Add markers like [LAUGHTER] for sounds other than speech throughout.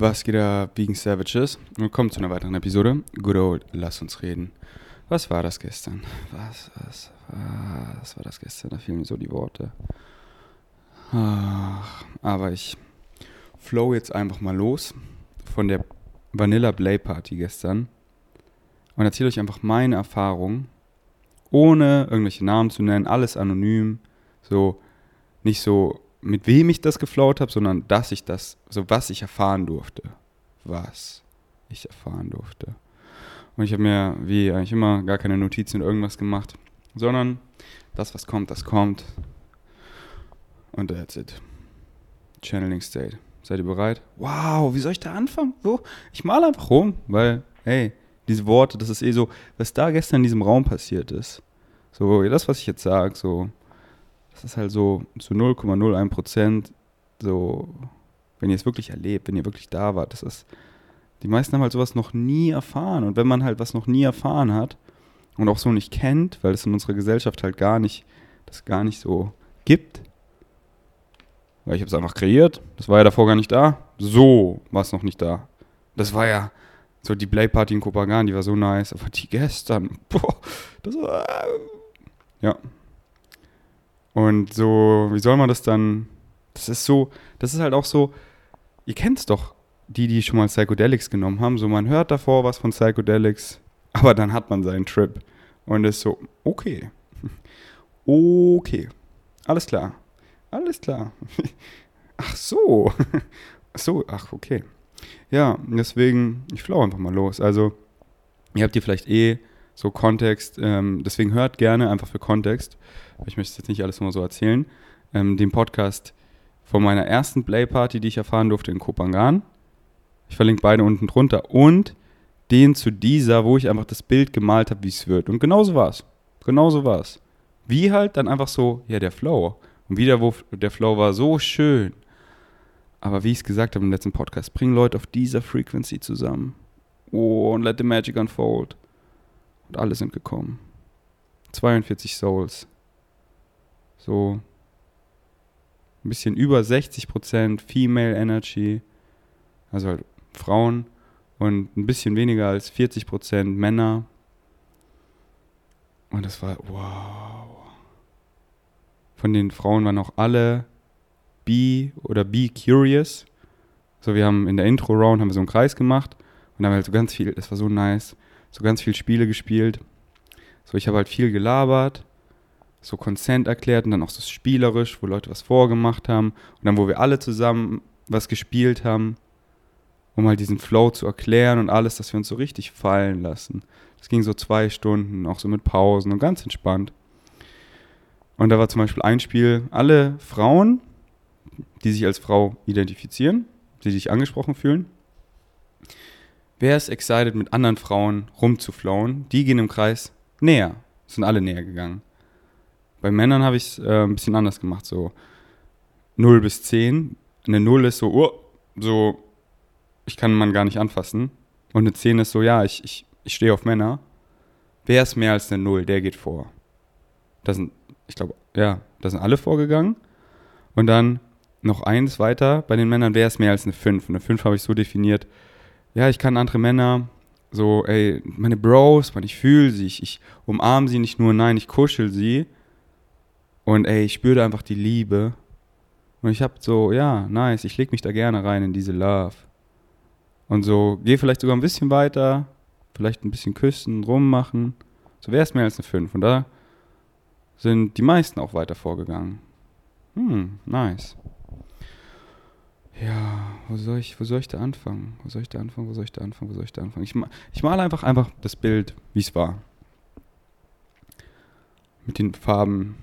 Was geht ab, Vegan Savages? Willkommen zu einer weiteren Episode. Good old, lass uns reden. Was war das gestern? Was, was, was war das gestern? Da fielen mir so die Worte. Ach, aber ich flow jetzt einfach mal los von der Vanilla Play Party gestern und erzähle euch einfach meine Erfahrung, ohne irgendwelche Namen zu nennen, alles anonym, so nicht so mit wem ich das geflowt habe, sondern dass ich das, so was ich erfahren durfte. Was ich erfahren durfte. Und ich habe mir, wie eigentlich immer, gar keine Notizen oder irgendwas gemacht, sondern das, was kommt, das kommt. Und that's it. Channeling State. Seid ihr bereit? Wow, wie soll ich da anfangen? So, ich male einfach rum, weil, hey, diese Worte, das ist eh so, was da gestern in diesem Raum passiert ist. So, das, was ich jetzt sage, so, das ist halt so zu 0,01 Prozent, so, wenn ihr es wirklich erlebt, wenn ihr wirklich da wart, das ist, die meisten haben halt sowas noch nie erfahren. Und wenn man halt was noch nie erfahren hat und auch so nicht kennt, weil es in unserer Gesellschaft halt gar nicht, das gar nicht so gibt, weil ich habe es einfach kreiert, das war ja davor gar nicht da, so war es noch nicht da. Das war ja so die Playparty in Kopenhagen, die war so nice, aber die gestern, boah, das war, ja. Und so, wie soll man das dann, das ist so, das ist halt auch so, ihr kennt es doch, die, die schon mal Psychedelics genommen haben, so man hört davor was von Psychedelics, aber dann hat man seinen Trip und ist so, okay, okay, alles klar, alles klar. [LAUGHS] Ach so, ach [LAUGHS] so, ach okay. Ja, deswegen, ich flow einfach mal los. Also, ihr habt hier vielleicht eh so Kontext, ähm, deswegen hört gerne einfach für Kontext. Ich möchte jetzt nicht alles immer so erzählen. Ähm, den Podcast von meiner ersten Playparty, die ich erfahren durfte in Kopangan. Ich verlinke beide unten drunter. Und den zu dieser, wo ich einfach das Bild gemalt habe, wie es wird. Und genauso war es. Genauso war es. Wie halt dann einfach so, ja, der Flow. Und wieder, wo der Flow war so schön. Aber wie ich es gesagt habe im letzten Podcast, bring Leute auf dieser Frequency zusammen. Oh, und let the magic unfold. Und alle sind gekommen. 42 Souls. So ein bisschen über 60% Female Energy. Also halt Frauen. Und ein bisschen weniger als 40% Männer. Und das war, wow. Von den Frauen waren auch alle Be oder Be Curious. So, wir haben in der Intro-Round haben wir so einen Kreis gemacht und haben halt so ganz viel, das war so nice, so ganz viel Spiele gespielt. So, ich habe halt viel gelabert, so Consent erklärt und dann auch so spielerisch, wo Leute was vorgemacht haben und dann, wo wir alle zusammen was gespielt haben, um halt diesen Flow zu erklären und alles, dass wir uns so richtig fallen lassen. Das ging so zwei Stunden, auch so mit Pausen und ganz entspannt. Und da war zum Beispiel ein Spiel, alle Frauen, die sich als Frau identifizieren, die sich angesprochen fühlen. Wer ist excited, mit anderen Frauen rumzuflauen? Die gehen im Kreis näher. Sind alle näher gegangen. Bei Männern habe ich es äh, ein bisschen anders gemacht, so 0 bis 10. Eine 0 ist so, oh, so, ich kann man gar nicht anfassen. Und eine 10 ist so, ja, ich, ich, ich stehe auf Männer. Wer ist mehr als eine 0, der geht vor. Da sind, ich glaube, ja, da sind alle vorgegangen. Und dann noch eins weiter, bei den Männern wäre es mehr als eine 5. Eine 5 habe ich so definiert, ja, ich kann andere Männer so, ey, meine Bros, man, ich fühle sie, ich, ich umarme sie nicht nur, nein, ich kuschel sie. Und ey, ich spüre einfach die Liebe. Und ich habe so, ja, nice, ich lege mich da gerne rein in diese Love. Und so, gehe vielleicht sogar ein bisschen weiter, vielleicht ein bisschen küssen, rummachen. So wäre es mehr als eine 5. Und da sind die meisten auch weiter vorgegangen. Hm, nice. Ja, wo soll ich, wo soll ich da anfangen? Wo soll ich da anfangen? Wo soll ich da anfangen? Wo soll ich da anfangen? Ich, ich male einfach einfach das Bild, wie es war. Mit den Farben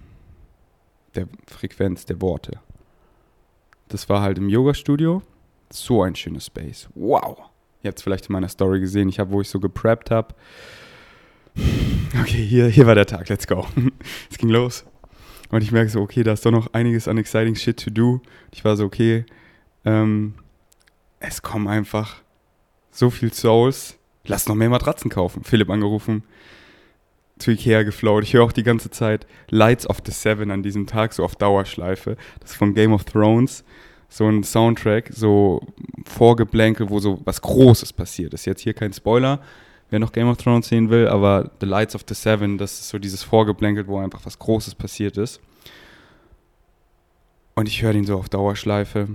der Frequenz der Worte. Das war halt im Yoga-Studio. So ein schönes Space. Wow. Ihr habt es vielleicht in meiner Story gesehen. Ich habe, wo ich so gepreppt habe. Okay, hier, hier war der Tag. Let's go. [LAUGHS] es ging los. Und ich merke so, okay, da ist doch noch einiges an exciting shit to do. Ich war so, okay, ähm, es kommen einfach so viel Souls. Lass noch mehr Matratzen kaufen. Philipp angerufen, zu Ikea geflowt. Ich höre auch die ganze Zeit Lights of the Seven an diesem Tag, so auf Dauerschleife. Das ist von Game of Thrones. so ein Soundtrack, so vorgeblänkelt, wo so was Großes passiert ist. Jetzt hier kein Spoiler, wer noch Game of Thrones sehen will, aber The Lights of the Seven, das ist so dieses vorgeblänkelt, wo einfach was Großes passiert ist. Und ich höre den so auf Dauerschleife.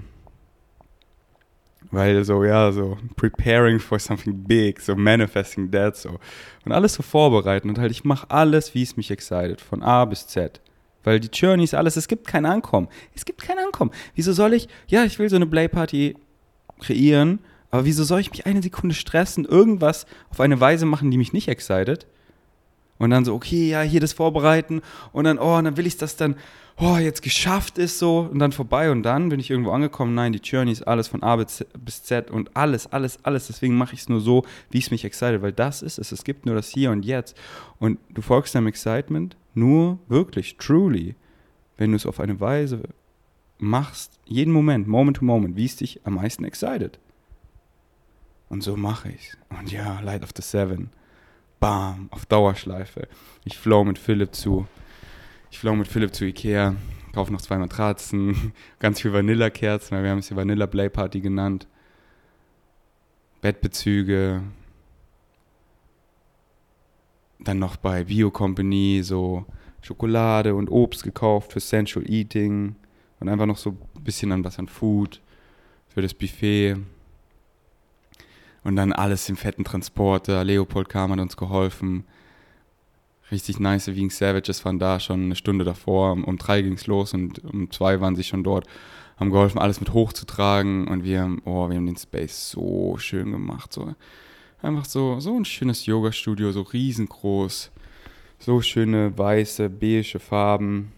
Weil so, ja, so preparing for something big, so manifesting that, so. Und alles so vorbereiten und halt, ich mache alles, wie es mich excited, von A bis Z. Weil die Journeys, alles, es gibt kein Ankommen. Es gibt kein Ankommen. Wieso soll ich, ja, ich will so eine Play-Party kreieren, aber wieso soll ich mich eine Sekunde stressen, irgendwas auf eine Weise machen, die mich nicht excited? Und dann so, okay, ja, hier das vorbereiten und dann, oh, und dann will ich das dann, oh, jetzt geschafft ist so und dann vorbei und dann bin ich irgendwo angekommen. Nein, die Journey ist alles von A bis Z und alles, alles, alles. Deswegen mache ich es nur so, wie es mich excited, weil das ist es. Es gibt nur das Hier und Jetzt. Und du folgst deinem Excitement nur wirklich, truly, wenn du es auf eine Weise machst, jeden Moment, Moment to Moment, wie es dich am meisten excited. Und so mache ich es. Und ja, Light of the Seven. Bam, auf Dauerschleife. Ich flow mit Philipp zu ich flow mit Philipp zu Ikea, kaufe noch zwei Matratzen, [LAUGHS] ganz viel Vanillekerzen, weil wir haben es hier Vanilla Play Party genannt. Bettbezüge. Dann noch bei Bio Company so Schokolade und Obst gekauft für Sensual Eating und einfach noch so ein bisschen an was an Food für das Buffet. Und dann alles im fetten Transporter. Leopold kam, hat uns geholfen richtig nice Wien Savages waren da schon eine Stunde davor. Um, um drei ging es los und um zwei waren sie schon dort. Haben geholfen, alles mit hochzutragen und wir haben, oh, wir haben den Space so schön gemacht. So. Einfach so, so ein schönes Yoga-Studio, so riesengroß. So schöne weiße, beige Farben.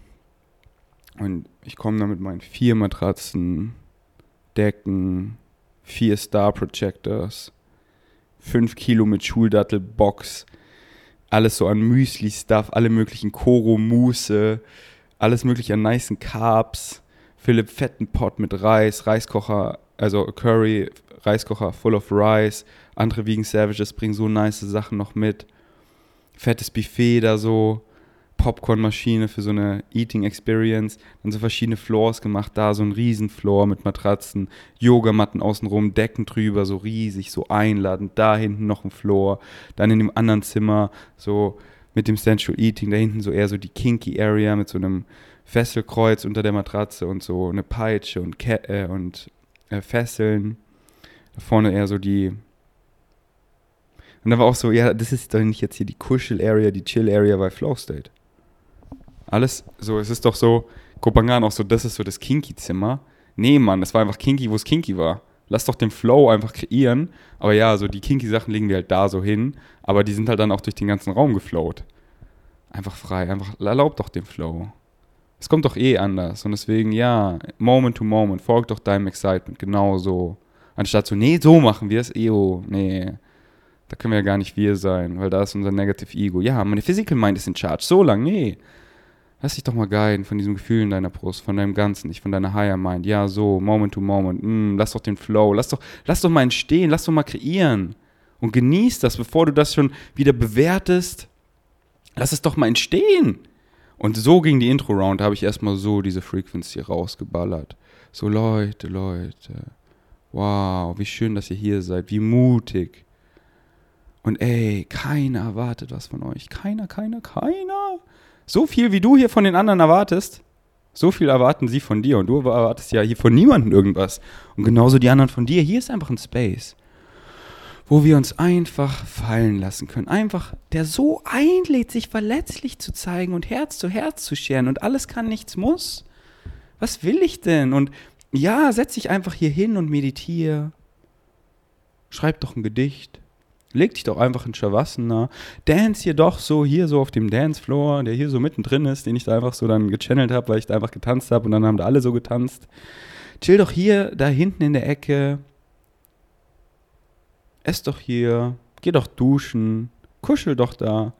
Und ich komme da mit meinen vier Matratzen, Decken, vier Star Projectors, fünf Kilo mit Schuldattel-Box alles so an Müsli-Stuff, alle möglichen Koro-Mousse, alles mögliche an nicen Carbs, Philipp fetten Pot mit Reis, Reiskocher, also Curry, Reiskocher full of Rice, andere Vegan Savages bringen so nice Sachen noch mit, fettes Buffet da so, Popcornmaschine für so eine Eating Experience. Dann so verschiedene Floors gemacht. Da so ein Riesenfloor mit Matratzen, Yogamatten außenrum, Decken drüber, so riesig, so einladend. Da hinten noch ein Floor. Dann in dem anderen Zimmer so mit dem Sensual Eating. Da hinten so eher so die Kinky Area mit so einem Fesselkreuz unter der Matratze und so eine Peitsche und, Ke äh, und äh, Fesseln. Da vorne eher so die und da war auch so, ja, das ist doch nicht jetzt hier die Kuschel-Area, die Chill-Area bei Flow State. Alles so, es ist doch so, Kopangan auch so, das ist so das Kinky-Zimmer. Nee, Mann, das war einfach kinky, wo es kinky war. Lass doch den Flow einfach kreieren. Aber ja, so die kinky Sachen legen wir halt da so hin. Aber die sind halt dann auch durch den ganzen Raum geflowt. Einfach frei, einfach erlaubt doch den Flow. Es kommt doch eh anders. Und deswegen, ja, Moment to Moment, folgt doch deinem Excitement, genau so. Anstatt so, nee, so machen wir es, eo, nee. Da können wir ja gar nicht wir sein, weil da ist unser Negative Ego. Ja, meine Physical Mind ist in charge. So lang, nee. Lass dich doch mal guiden von diesem Gefühl in deiner Brust, von deinem Ganzen, nicht von deiner Higher Mind. Ja, so, Moment to Moment. Mm, lass doch den Flow. Lass doch, lass doch mal entstehen. Lass doch mal kreieren. Und genieß das, bevor du das schon wieder bewertest. Lass es doch mal entstehen. Und so ging die Intro-Round. Da habe ich erstmal so diese Frequency rausgeballert. So, Leute, Leute. Wow, wie schön, dass ihr hier seid. Wie mutig. Und ey, keiner erwartet was von euch. Keiner, keiner, keiner. So viel, wie du hier von den anderen erwartest, so viel erwarten sie von dir. Und du erwartest ja hier von niemandem irgendwas. Und genauso die anderen von dir. Hier ist einfach ein Space, wo wir uns einfach fallen lassen können. Einfach, der so einlädt, sich verletzlich zu zeigen und Herz zu Herz zu scheren. Und alles kann, nichts muss. Was will ich denn? Und ja, setz dich einfach hier hin und meditiere. Schreib doch ein Gedicht. Leg dich doch einfach in Shavasana. Dance hier doch so, hier so auf dem Dancefloor, der hier so mittendrin ist, den ich da einfach so dann gechannelt habe, weil ich da einfach getanzt habe und dann haben da alle so getanzt. Chill doch hier, da hinten in der Ecke. Ess doch hier. Geh doch duschen. Kuschel doch da.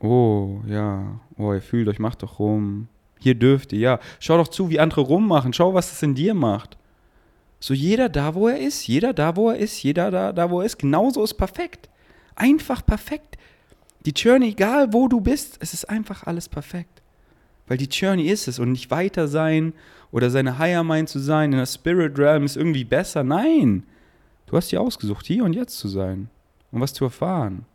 Oh, ja. Oh, ihr fühlt euch, macht doch rum. Hier dürft ihr, ja. Schau doch zu, wie andere rummachen. Schau, was es in dir macht. So jeder da, wo er ist, jeder da, wo er ist, jeder da, da wo er ist, genauso ist perfekt. Einfach perfekt. Die Journey, egal wo du bist, es ist einfach alles perfekt. Weil die Journey ist es und nicht weiter sein oder seine Higher Mind zu sein in der Spirit Realm ist irgendwie besser. Nein! Du hast dir ausgesucht, hier und jetzt zu sein und was zu erfahren.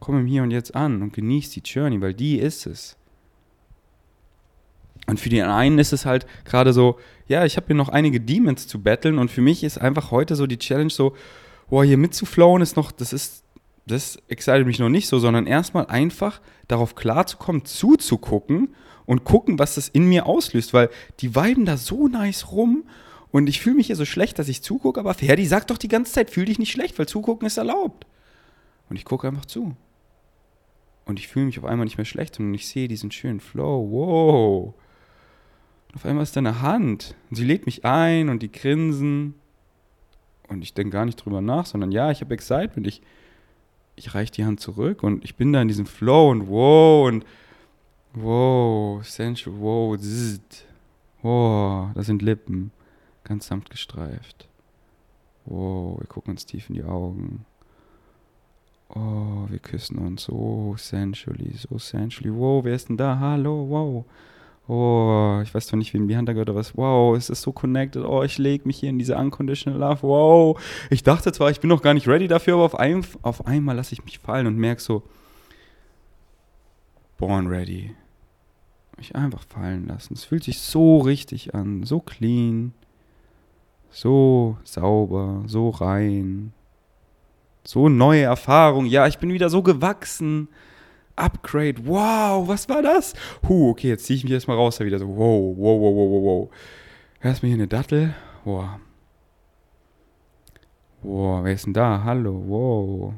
Komm im Hier und Jetzt an und genieß die Journey, weil die ist es. Und für die einen ist es halt gerade so, ja, ich habe hier noch einige Demons zu battlen und für mich ist einfach heute so die Challenge so, boah, hier mitzuflowen ist noch, das ist, das excited mich noch nicht so, sondern erstmal einfach darauf klarzukommen, zuzugucken und gucken, was das in mir auslöst, weil die weiben da so nice rum und ich fühle mich hier so schlecht, dass ich zugucke, aber Ferdi sagt doch die ganze Zeit, fühl dich nicht schlecht, weil zugucken ist erlaubt. Und ich gucke einfach zu. Und ich fühle mich auf einmal nicht mehr schlecht, sondern ich sehe diesen schönen Flow. Wow. Und auf einmal ist da eine Hand. Und sie lädt mich ein und die grinsen. Und ich denke gar nicht drüber nach, sondern ja, ich habe Excitement. Ich, ich reiche die Hand zurück und ich bin da in diesem Flow und wow und wow, sensual, wow, zzzt. wow, das sind Lippen, ganz sanft gestreift. Wow, wir gucken uns tief in die Augen. Oh, wir küssen uns so sensually, so sensually. Wow, wer ist denn da? Hallo, wow. Oh, ich weiß zwar nicht, die Hand da gehört, aber was. Wow, es ist so connected. Oh, ich lege mich hier in diese unconditional love. Wow. Ich dachte zwar, ich bin noch gar nicht ready dafür, aber auf, ein, auf einmal lasse ich mich fallen und merke so, born ready. Mich einfach fallen lassen. Es fühlt sich so richtig an, so clean, so sauber, so rein, so neue Erfahrung. Ja, ich bin wieder so gewachsen. Upgrade. Wow, was war das? Huh, okay, jetzt ziehe ich mich erstmal raus. Da wieder so, wow, wow, wow, wow, wow, wow. Erstmal hier eine Dattel. Wow. Wow, wer ist denn da? Hallo, wow.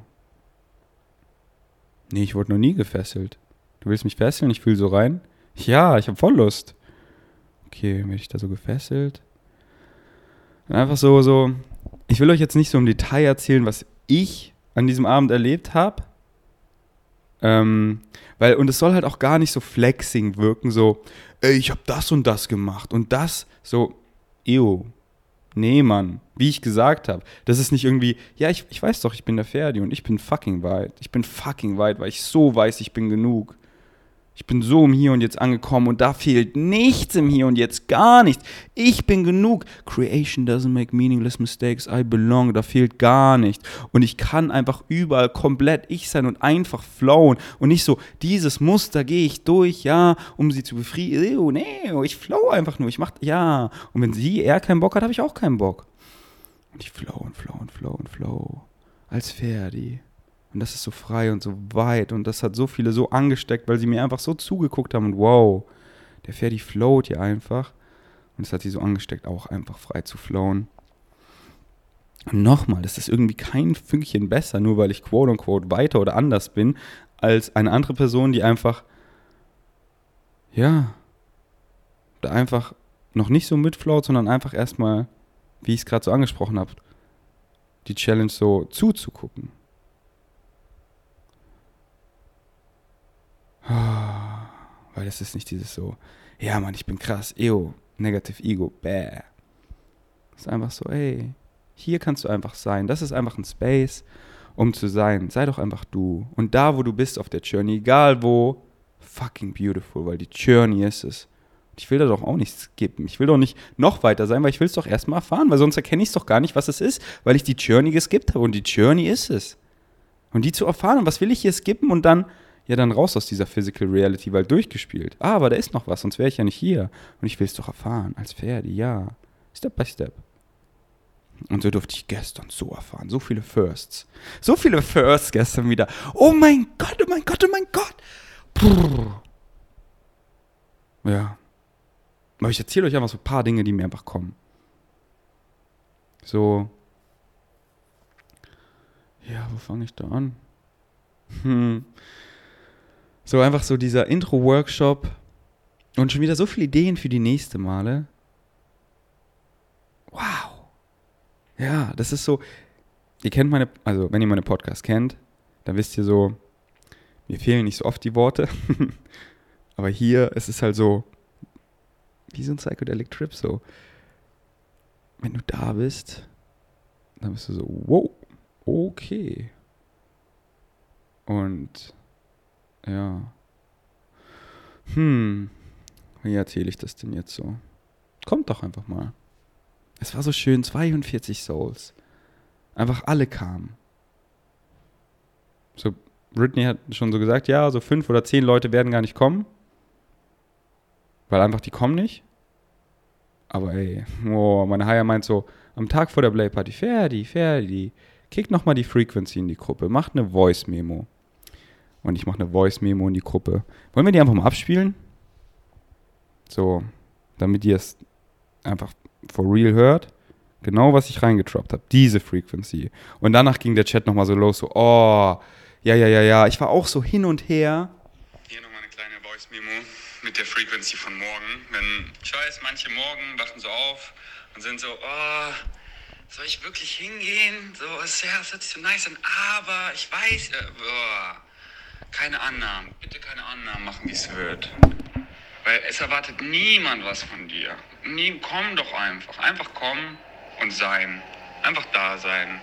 Nee, ich wurde noch nie gefesselt. Du willst mich fesseln? Ich fühle so rein. Ja, ich habe voll Lust. Okay, werde ich da so gefesselt? Einfach so, so. Ich will euch jetzt nicht so im Detail erzählen, was ich an diesem Abend erlebt habe. Ähm, weil, und es soll halt auch gar nicht so flexing wirken, so, ey, ich habe das und das gemacht und das, so, ew. Nee, Mann, wie ich gesagt habe, das ist nicht irgendwie, ja, ich, ich weiß doch, ich bin der Ferdi und ich bin fucking weit. Ich bin fucking weit, weil ich so weiß, ich bin genug. Ich bin so im Hier und Jetzt angekommen und da fehlt nichts im Hier und Jetzt, gar nichts. Ich bin genug. Creation doesn't make meaningless mistakes. I belong. Da fehlt gar nichts. Und ich kann einfach überall komplett ich sein und einfach flowen. Und nicht so, dieses Muster gehe ich durch, ja, um sie zu befriedigen. Nee, ich flow einfach nur. Ich mach, ja. Und wenn sie, er keinen Bock hat, habe ich auch keinen Bock. Und ich flow und flow und flow und flow. Als Ferdi. Und das ist so frei und so weit und das hat so viele so angesteckt, weil sie mir einfach so zugeguckt haben und wow, der Ferdi float hier einfach. Und es hat sie so angesteckt, auch einfach frei zu flowen. Und nochmal, das ist irgendwie kein Fünkchen besser, nur weil ich quote unquote weiter oder anders bin, als eine andere Person, die einfach, ja, da einfach noch nicht so mitfloat, sondern einfach erstmal, wie ich es gerade so angesprochen habe, die Challenge so zuzugucken. Weil es ist nicht dieses so, ja Mann, ich bin krass, eo, negative Ego, bäh. Es ist einfach so, ey, hier kannst du einfach sein. Das ist einfach ein Space, um zu sein. Sei doch einfach du. Und da, wo du bist auf der Journey, egal wo, fucking beautiful, weil die Journey ist es. Ich will da doch auch nichts skippen. Ich will doch nicht noch weiter sein, weil ich will es doch erstmal erfahren, weil sonst erkenne ich es doch gar nicht, was es ist, weil ich die Journey geskippt habe und die Journey ist es. Und die zu erfahren, was will ich hier skippen und dann ja dann raus aus dieser Physical Reality, weil durchgespielt. Ah, aber da ist noch was, sonst wäre ich ja nicht hier. Und ich will es doch erfahren, als Ferdi, ja. Step by Step. Und so durfte ich gestern so erfahren. So viele Firsts. So viele Firsts gestern wieder. Oh mein Gott, oh mein Gott, oh mein Gott. Brrr. Ja. Aber ich erzähle euch einfach so ein paar Dinge, die mir einfach kommen. So. Ja, wo fange ich da an? Hm. So einfach so dieser Intro-Workshop und schon wieder so viele Ideen für die nächste Male. Wow. Ja, das ist so. Ihr kennt meine, also wenn ihr meine Podcasts kennt, dann wisst ihr so, mir fehlen nicht so oft die Worte. [LAUGHS] Aber hier ist es halt so, wie so ein Psychedelic Trip, so. Wenn du da bist, dann bist du so, wow, okay. Und ja. Hm. wie erzähle ich das denn jetzt so? Kommt doch einfach mal. Es war so schön, 42 Souls. Einfach alle kamen. So, Britney hat schon so gesagt, ja, so fünf oder zehn Leute werden gar nicht kommen. Weil einfach die kommen nicht. Aber ey, oh, meine Haya meint so, am Tag vor der Play Party, Ferdi, Ferdi, kick nochmal die Frequency in die Gruppe, macht eine Voice Memo. Und ich mache eine Voice Memo in die Gruppe. Wollen wir die einfach mal abspielen? So, damit ihr es einfach for real hört. Genau, was ich reingetroppt habe. Diese Frequency. Und danach ging der Chat nochmal so los, so, oh, ja, ja, ja, ja. Ich war auch so hin und her. Hier nochmal eine kleine Voice-Memo mit der Frequency von morgen. Wenn, ich weiß, manche morgen wachen so auf und sind so, oh, soll ich wirklich hingehen? So, es hört sich so nice an, aber ich weiß, oh, keine Annahmen. Bitte keine Annahmen machen, wie es wird. Weil es erwartet niemand was von dir. Nie, komm doch einfach. Einfach kommen und sein. Einfach da sein.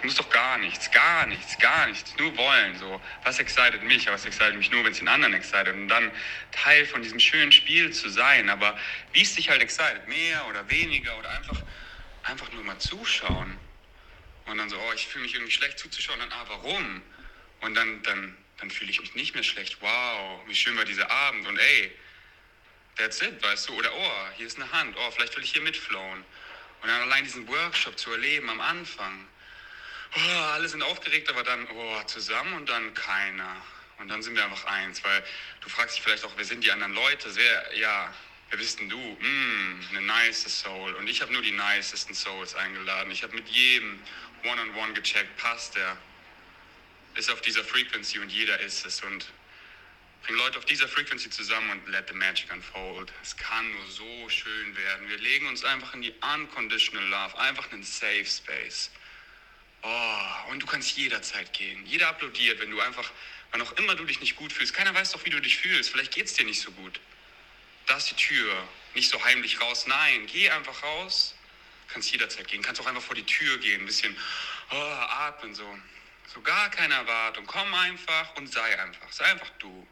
Du musst doch gar nichts, gar nichts, gar nichts. Nur wollen. So. Was excited mich? Aber es excited mich nur, wenn es den anderen excited. Und dann Teil von diesem schönen Spiel zu sein. Aber wie es dich halt excited? Mehr oder weniger oder einfach, einfach nur mal zuschauen. Und dann so, oh, ich fühle mich irgendwie schlecht zuzuschauen. Dann, ah, warum? Und dann, dann, dann fühle ich mich nicht mehr schlecht. Wow, wie schön war dieser Abend. Und ey, that's it, weißt du? Oder, oh, hier ist eine Hand. Oh, vielleicht will ich hier mitflowen. Und dann allein diesen Workshop zu erleben am Anfang oh, alle sind aufgeregt, aber dann oh, zusammen und dann keiner. Und dann sind wir einfach eins, weil du fragst dich vielleicht auch, wer sind die anderen Leute? Wer, ja, wer bist denn du? Mm, eine nice Soul. Und ich habe nur die nicesten Souls eingeladen. Ich habe mit jedem One-on-One -on -one gecheckt, passt der? Ist auf dieser Frequency und jeder ist es. Und bring Leute auf dieser Frequency zusammen und let the magic unfold. Es kann nur so schön werden. Wir legen uns einfach in die unconditional love, einfach einen Safe Space. Oh, und du kannst jederzeit gehen. Jeder applaudiert, wenn du einfach, wann auch immer du dich nicht gut fühlst. Keiner weiß doch, wie du dich fühlst. Vielleicht geht es dir nicht so gut. Da ist die Tür. Nicht so heimlich raus. Nein, geh einfach raus. Kannst jederzeit gehen. Kannst auch einfach vor die Tür gehen. Ein bisschen oh, atmen so. So gar keine Erwartung. Komm einfach und sei einfach. Sei einfach du.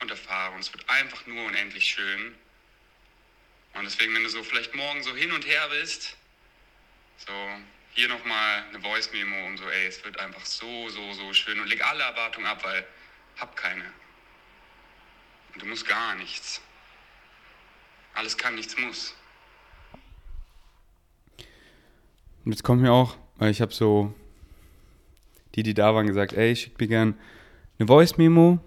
Und erfahre. Und es wird einfach nur unendlich schön. Und deswegen, wenn du so vielleicht morgen so hin und her bist, so hier nochmal eine Voice-Memo und so, ey, es wird einfach so, so, so schön und leg alle Erwartungen ab, weil hab keine. Und du musst gar nichts. Alles kann, nichts muss. Und jetzt kommt mir auch, weil ich habe so die, die da waren, gesagt, ey, schickt mir gern eine Voice-Memo,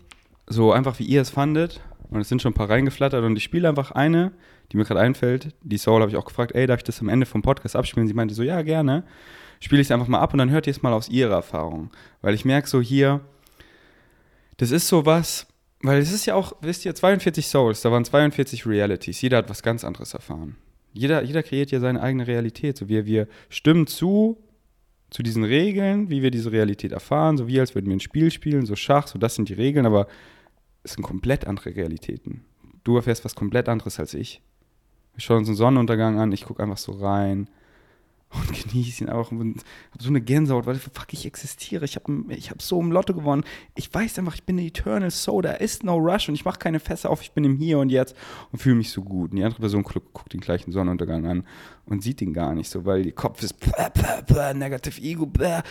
so einfach wie ihr es fandet. Und es sind schon ein paar reingeflattert und ich spiele einfach eine, die mir gerade einfällt. Die Soul habe ich auch gefragt, ey, darf ich das am Ende vom Podcast abspielen? Sie meinte so, ja, gerne. Spiele ich es einfach mal ab und dann hört ihr es mal aus ihrer Erfahrung. Weil ich merke so hier, das ist so was, weil es ist ja auch, wisst ihr, 42 Souls, da waren 42 Realities. Jeder hat was ganz anderes erfahren. Jeder, jeder kreiert ja seine eigene Realität. So wir, wir stimmen zu, zu diesen Regeln, wie wir diese Realität erfahren, so wie als würden wir ein Spiel spielen, so Schach, so das sind die Regeln, aber es sind komplett andere Realitäten. Du erfährst was komplett anderes als ich. Wir schauen uns einen Sonnenuntergang an, ich gucke einfach so rein und genieße ihn auch und habe so eine Gänsehaut, weil fuck, ich existiere. Ich habe ich hab so im Lotto gewonnen. Ich weiß einfach, ich bin eine Eternal Soul, da ist no rush und ich mache keine Fässer auf, ich bin im Hier und Jetzt und fühle mich so gut. Und die andere Person guckt den gleichen Sonnenuntergang an und sieht ihn gar nicht so, weil ihr Kopf ist blah, blah, blah, Negative Ego, blah,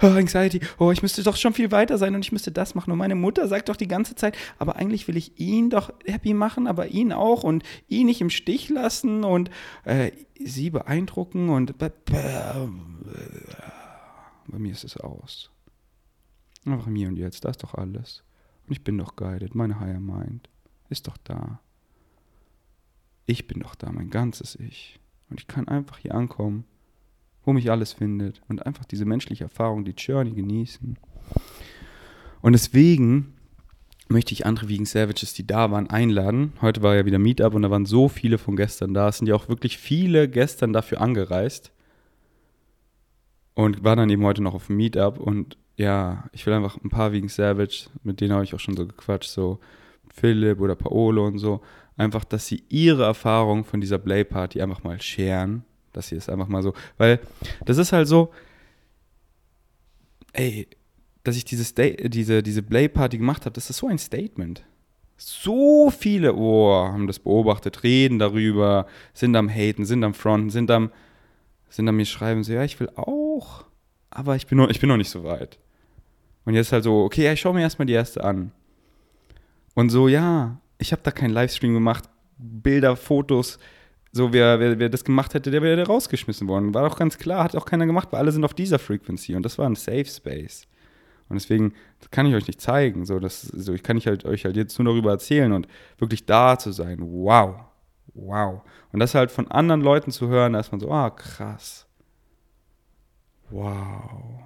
Anxiety, oh, ich müsste doch schon viel weiter sein und ich müsste das machen. Und meine Mutter sagt doch die ganze Zeit, aber eigentlich will ich ihn doch happy machen, aber ihn auch und ihn nicht im Stich lassen und äh, sie beeindrucken und bei mir ist es aus. Einfach mir und jetzt, das ist doch alles. Und ich bin doch guided, meine Higher Mind ist doch da. Ich bin doch da, mein ganzes Ich. Und ich kann einfach hier ankommen, wo mich alles findet und einfach diese menschliche Erfahrung, die Journey genießen. Und deswegen möchte ich andere Vegan Savages, die da waren, einladen. Heute war ja wieder Meetup und da waren so viele von gestern da. Es sind ja auch wirklich viele gestern dafür angereist. Und war dann eben heute noch auf dem Meetup. Und ja, ich will einfach ein paar Vegan Savage, mit denen habe ich auch schon so gequatscht, so Philipp oder Paolo und so. Einfach, dass sie ihre Erfahrung von dieser Play Party einfach mal scheren. Dass sie es einfach mal so. Weil das ist halt so, ey, dass ich dieses Day, diese, diese Play-Party gemacht habe, das ist so ein Statement. So viele, oh, haben das beobachtet, reden darüber, sind am Haten, sind am Fronten, sind am, sind am mir schreiben, so, ja, ich will auch, aber ich bin noch, ich bin noch nicht so weit. Und jetzt halt so, okay, ja, ich schaue mir erstmal die erste an. Und so, ja, ich habe da keinen Livestream gemacht, Bilder, Fotos, so, wer, wer, wer das gemacht hätte, der wäre rausgeschmissen worden. War doch ganz klar, hat auch keiner gemacht, weil alle sind auf dieser Frequency und das war ein Safe Space. Und deswegen kann ich euch nicht zeigen. So, das, so, ich kann ich halt, euch halt jetzt nur darüber erzählen und wirklich da zu sein. Wow. Wow. Und das halt von anderen Leuten zu hören, da ist man so, ah, krass. Wow.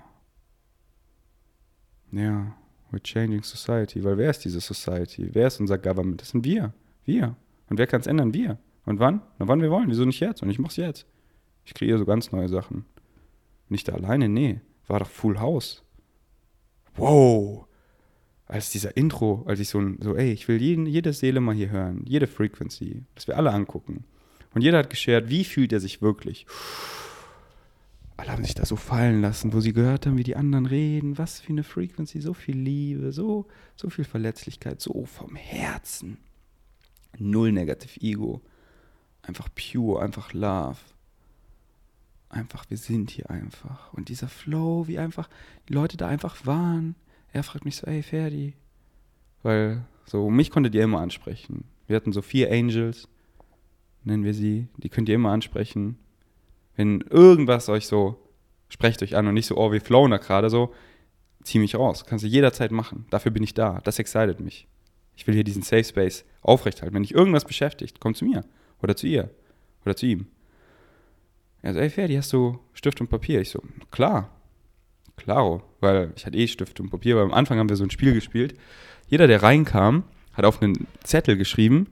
Ja, we're changing society. Weil wer ist diese Society? Wer ist unser Government? Das sind wir. Wir. Und wer kann es ändern? Wir. Und wann? Na, wann wir wollen. Wieso nicht jetzt? Und ich mach's jetzt. Ich kreiere so ganz neue Sachen. Nicht alleine, nee. War doch Full House wow, als dieser Intro, als ich so, so ey, ich will jeden, jede Seele mal hier hören, jede Frequency, dass wir alle angucken. Und jeder hat geshared, wie fühlt er sich wirklich. Alle haben sich da so fallen lassen, wo sie gehört haben, wie die anderen reden, was für eine Frequency, so viel Liebe, so, so viel Verletzlichkeit, so vom Herzen. Null Negative Ego. Einfach pure, einfach Love einfach, wir sind hier einfach. Und dieser Flow, wie einfach die Leute da einfach waren. Er fragt mich so, ey Ferdi. Weil so, mich konntet ihr immer ansprechen. Wir hatten so vier Angels, nennen wir sie, die könnt ihr immer ansprechen. Wenn irgendwas euch so, sprecht euch an und nicht so, oh, wir flowen da gerade so, zieh mich raus. Kannst du jederzeit machen. Dafür bin ich da. Das excited mich. Ich will hier diesen Safe Space aufrechthalten. Wenn dich irgendwas beschäftigt, komm zu mir. Oder zu ihr. Oder zu ihm. Er so, ey Ferdi, hast du Stift und Papier? Ich so, klar. Klaro, weil ich hatte eh Stift und Papier, weil am Anfang haben wir so ein Spiel gespielt. Jeder, der reinkam, hat auf einen Zettel geschrieben,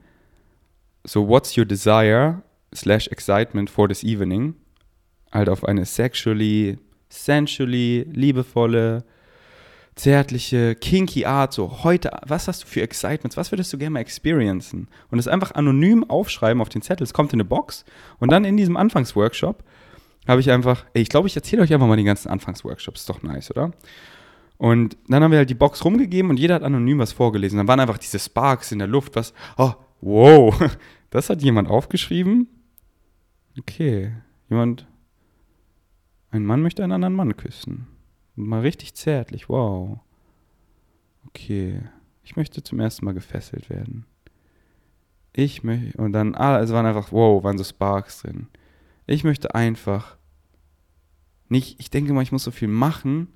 so what's your desire slash excitement for this evening? Halt auf eine sexually, sensually, liebevolle, zärtliche, kinky Art, so heute, was hast du für Excitements, was würdest du gerne mal experiencen? Und es einfach anonym aufschreiben auf den Zettel, es kommt in eine Box und dann in diesem Anfangsworkshop habe ich einfach, ey, ich glaube, ich erzähle euch einfach mal die ganzen Anfangsworkshops, ist doch nice, oder? Und dann haben wir halt die Box rumgegeben und jeder hat anonym was vorgelesen. Dann waren einfach diese Sparks in der Luft, was, oh, wow, [LAUGHS] das hat jemand aufgeschrieben? Okay, jemand, ein Mann möchte einen anderen Mann küssen. Mal richtig zärtlich, wow. Okay, ich möchte zum ersten Mal gefesselt werden. Ich möchte, und dann, ah, es waren einfach, wow, waren so Sparks drin. Ich möchte einfach nicht, ich denke mal, ich muss so viel machen,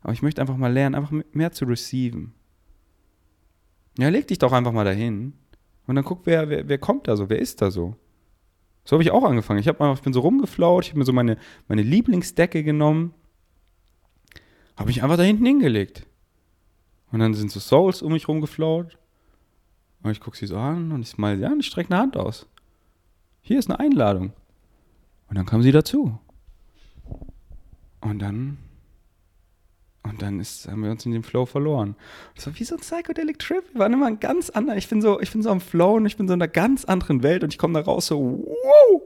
aber ich möchte einfach mal lernen, einfach mehr zu receiven. Ja, leg dich doch einfach mal dahin und dann guck, wer, wer, wer kommt da so, wer ist da so. So habe ich auch angefangen. Ich, hab, ich bin so rumgeflaut, ich habe mir so meine, meine Lieblingsdecke genommen habe ich einfach da hinten hingelegt. Und dann sind so Souls um mich rumgeflaut. Und ich gucke sie so an und ich smile sie an, ich strecke eine Hand aus. Hier ist eine Einladung. Und dann kam sie dazu. Und dann und dann ist, haben wir uns in dem Flow verloren. Das war wie so ein Psychedelic Trip. Wir waren immer ein ganz anderer. Ich bin so, ich bin so am Flow und ich bin so in einer ganz anderen Welt und ich komme da raus so, wow,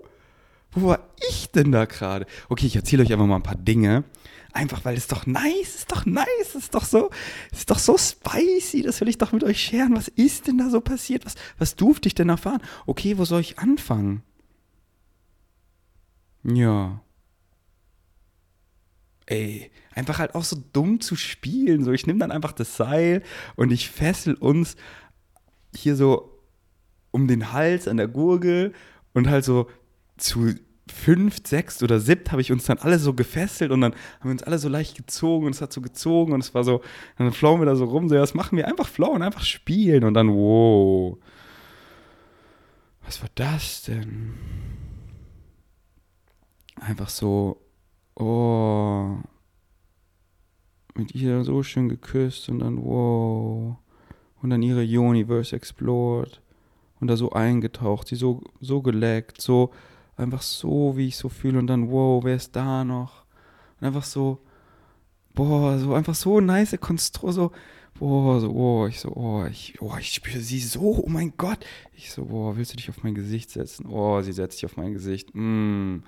wo war ich denn da gerade? Okay, ich erzähle euch einfach mal ein paar Dinge, Einfach weil es doch nice, ist doch nice, ist doch so, ist doch so spicy, das will ich doch mit euch scheren. Was ist denn da so passiert? Was, was durfte ich denn erfahren? Okay, wo soll ich anfangen? Ja. Ey, einfach halt auch so dumm zu spielen. So, ich nehme dann einfach das Seil und ich fessel uns hier so um den Hals an der Gurgel und halt so zu fünft, sechst oder siebt habe ich uns dann alle so gefesselt und dann haben wir uns alle so leicht gezogen und es hat so gezogen und es war so, dann flowen wir da so rum, so, ja, das machen wir einfach flowen, einfach spielen und dann, wow. Was war das denn? Einfach so, oh, mit ihr so schön geküsst und dann, wow. Und dann ihre Universe explored und da so eingetaucht, sie so, so geleckt, so, einfach so, wie ich so fühle und dann, wow, wer ist da noch? Und einfach so, boah, so einfach so nice Konstru, so, boah, so, oh, ich so, oh, ich, oh, ich spüre sie so, oh mein Gott. Ich so, boah, willst du dich auf mein Gesicht setzen? Oh, sie setzt sich auf mein Gesicht. Mm,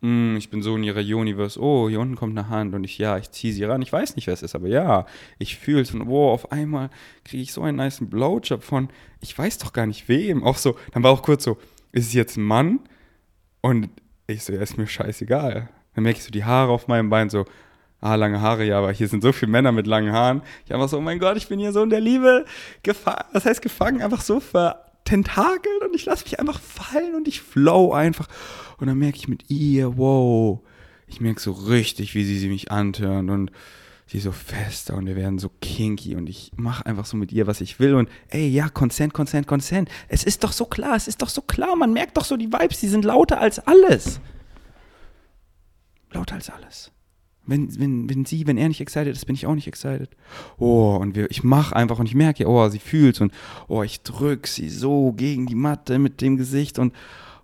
mm, ich bin so in ihrer Universe. Oh, hier unten kommt eine Hand und ich, ja, ich ziehe sie ran. Ich weiß nicht, wer es ist, aber ja, ich fühle es. Und boah, auf einmal kriege ich so einen nice Blowjob von, ich weiß doch gar nicht wem. Auch so, dann war auch kurz so, ist es jetzt ein Mann? Und ich so, ja, ist mir scheißegal. Dann merke ich so die Haare auf meinem Bein, so, ah, lange Haare, ja, aber hier sind so viele Männer mit langen Haaren. Ich einfach so, oh mein Gott, ich bin hier so in der Liebe gefangen, was heißt gefangen, einfach so vertentakelt und ich lasse mich einfach fallen und ich flow einfach. Und dann merke ich mit ihr, wow, ich merke so richtig, wie sie, sie mich antörnt und sie so fester und wir werden so kinky und ich mache einfach so mit ihr, was ich will und ey, ja, Consent, Consent, Consent. Es ist doch so klar, es ist doch so klar, man merkt doch so die Vibes, die sind lauter als alles. Lauter als alles. Wenn, wenn, wenn sie, wenn er nicht excited ist, bin ich auch nicht excited. Oh, und wir, ich mache einfach und ich merke oh, sie fühlt's und oh, ich drück sie so gegen die Matte mit dem Gesicht und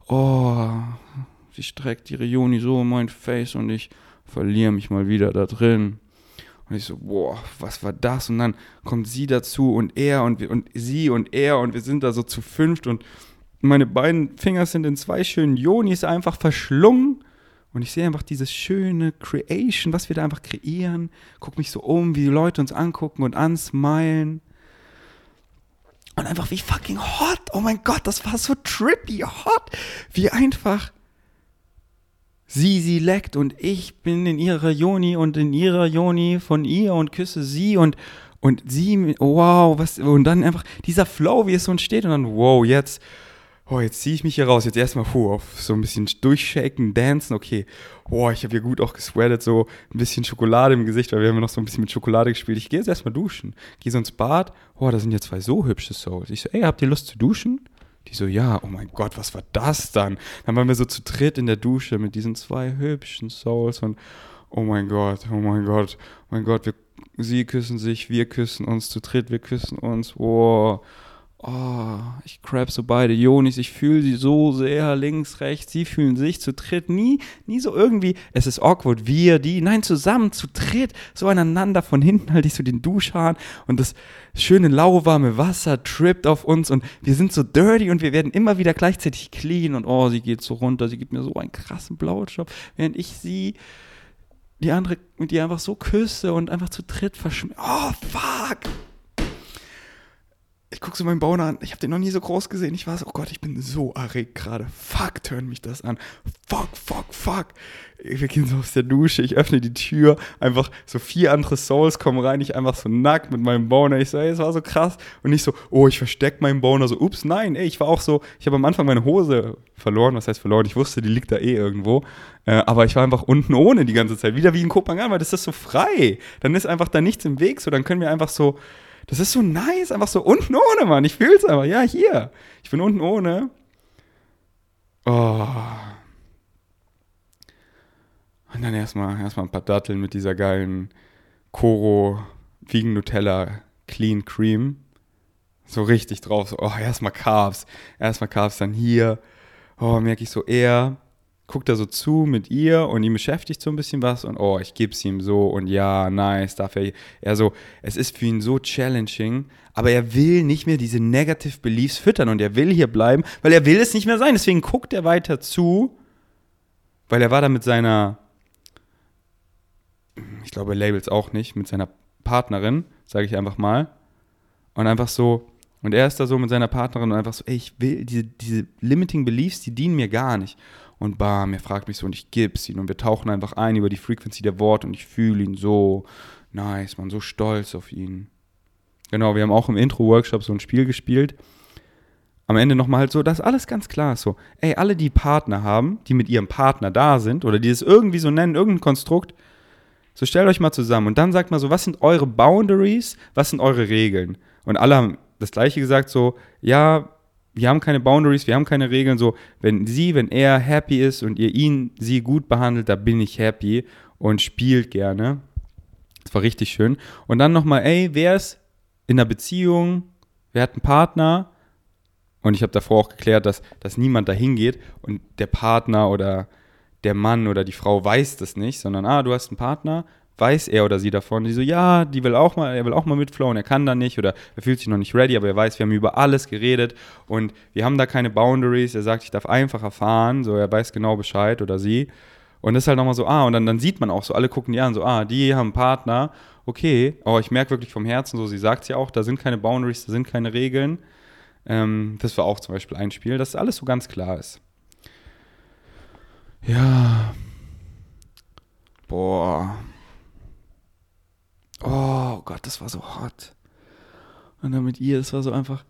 oh, sie streckt ihre Juni so in mein Face und ich verliere mich mal wieder da drin. Und ich so, boah, was war das? Und dann kommt sie dazu und er und, wir, und sie und er und wir sind da so zu fünft und meine beiden Finger sind in zwei schönen Jonis einfach verschlungen und ich sehe einfach dieses schöne Creation, was wir da einfach kreieren. Guck mich so um, wie die Leute uns angucken und ansmilen. Und einfach wie fucking hot. Oh mein Gott, das war so trippy hot. Wie einfach sie sie leckt und ich bin in ihrer Joni und in ihrer Joni von ihr und küsse sie und und sie, wow, was, und dann einfach dieser Flow, wie es so entsteht und dann, wow, jetzt oh, jetzt ziehe ich mich hier raus, jetzt erstmal puh, auf so ein bisschen durchshaken, dancen, okay, boah, ich habe hier gut auch gesweatet, so ein bisschen Schokolade im Gesicht, weil wir haben noch so ein bisschen mit Schokolade gespielt. Ich gehe jetzt erstmal duschen, gehe so ins Bad, oh, da sind jetzt zwei so hübsche Souls. Ich so, ey, habt ihr Lust zu duschen? Die so, ja, oh mein Gott, was war das dann? Dann waren wir so zu dritt in der Dusche mit diesen zwei hübschen Souls und oh mein Gott, oh mein Gott, oh mein Gott, wir, sie küssen sich, wir küssen uns zu dritt, wir küssen uns, oh, oh, ich crab so beide Jonis, ich fühle sie so sehr links, rechts, sie fühlen sich zu dritt, nie, nie so irgendwie, es ist awkward, wir, die, nein, zusammen, zu dritt, so aneinander, von hinten halte ich so den Duschhahn und das schöne lauwarme Wasser trippt auf uns und wir sind so dirty und wir werden immer wieder gleichzeitig clean und oh, sie geht so runter, sie gibt mir so einen krassen Blowjob, während ich sie die andere mit ihr einfach so küsse und einfach zu dritt verschmiert. Oh, fuck! Ich gucke so meinen Bauner an. Ich habe den noch nie so groß gesehen. Ich war so, oh Gott, ich bin so erregt gerade. Fuck, turn mich das an. Fuck, fuck, fuck. Wir gehen so aus der Dusche. Ich öffne die Tür. Einfach so vier andere Souls kommen rein. Ich einfach so nackt mit meinem Boner. Ich so, ey, es war so krass. Und nicht so, oh, ich versteck meinen Boner. So, ups, nein, ey, ich war auch so, ich habe am Anfang meine Hose verloren. Was heißt verloren? Ich wusste, die liegt da eh irgendwo. Äh, aber ich war einfach unten ohne die ganze Zeit. Wieder wie in Kopenhagen, weil das ist so frei. Dann ist einfach da nichts im Weg. So, dann können wir einfach so das ist so nice, einfach so unten ohne, Mann. Ich fühl's aber. Ja, hier. Ich bin unten ohne. Oh. Und dann erstmal erstmal ein paar Datteln mit dieser geilen Koro Vegan Nutella Clean Cream. So richtig drauf. So, oh, erstmal Carbs. Erstmal Carbs, dann hier. Oh, merke ich so eher guckt er so zu mit ihr und ihm beschäftigt so ein bisschen was und oh, ich gebe es ihm so und ja, nice, darf er, er so, es ist für ihn so challenging, aber er will nicht mehr diese Negative Beliefs füttern und er will hier bleiben, weil er will es nicht mehr sein, deswegen guckt er weiter zu, weil er war da mit seiner, ich glaube, Labels auch nicht, mit seiner Partnerin, sage ich einfach mal, und einfach so, und er ist da so mit seiner Partnerin und einfach so, ey, ich will, diese, diese limiting Beliefs, die dienen mir gar nicht. Und bam, er fragt mich so und ich gib's ihn. Und wir tauchen einfach ein über die Frequency der Worte und ich fühle ihn so nice, man, so stolz auf ihn. Genau, wir haben auch im Intro-Workshop so ein Spiel gespielt. Am Ende nochmal halt so, dass alles ganz klar ist. So, ey, alle, die Partner haben, die mit ihrem Partner da sind oder die es irgendwie so nennen, irgendein Konstrukt, so stellt euch mal zusammen und dann sagt mal so, was sind eure Boundaries, was sind eure Regeln? Und alle haben das Gleiche gesagt, so, ja, wir haben keine Boundaries, wir haben keine Regeln. So, wenn sie, wenn er happy ist und ihr ihn, sie gut behandelt, da bin ich happy und spielt gerne. Das war richtig schön. Und dann nochmal, ey, wer ist in einer Beziehung, wer hat einen Partner? Und ich habe davor auch geklärt, dass, dass niemand dahin geht und der Partner oder der Mann oder die Frau weiß das nicht, sondern, ah, du hast einen Partner, weiß er oder sie davon. Die so, ja, die will auch mal, er will auch mal mitflowen, er kann da nicht oder er fühlt sich noch nicht ready, aber er weiß, wir haben über alles geredet und wir haben da keine Boundaries. Er sagt, ich darf einfach erfahren, so er weiß genau Bescheid oder sie. Und das ist halt nochmal so, ah, und dann, dann sieht man auch so, alle gucken die an, so, ah, die haben einen Partner, okay, aber ich merke wirklich vom Herzen so, sie sagt ja auch, da sind keine Boundaries, da sind keine Regeln. Ähm, das war auch zum Beispiel ein Spiel, dass alles so ganz klar ist. Ja. Boah. Oh Gott, das war so hot. Und dann mit ihr, das war so einfach.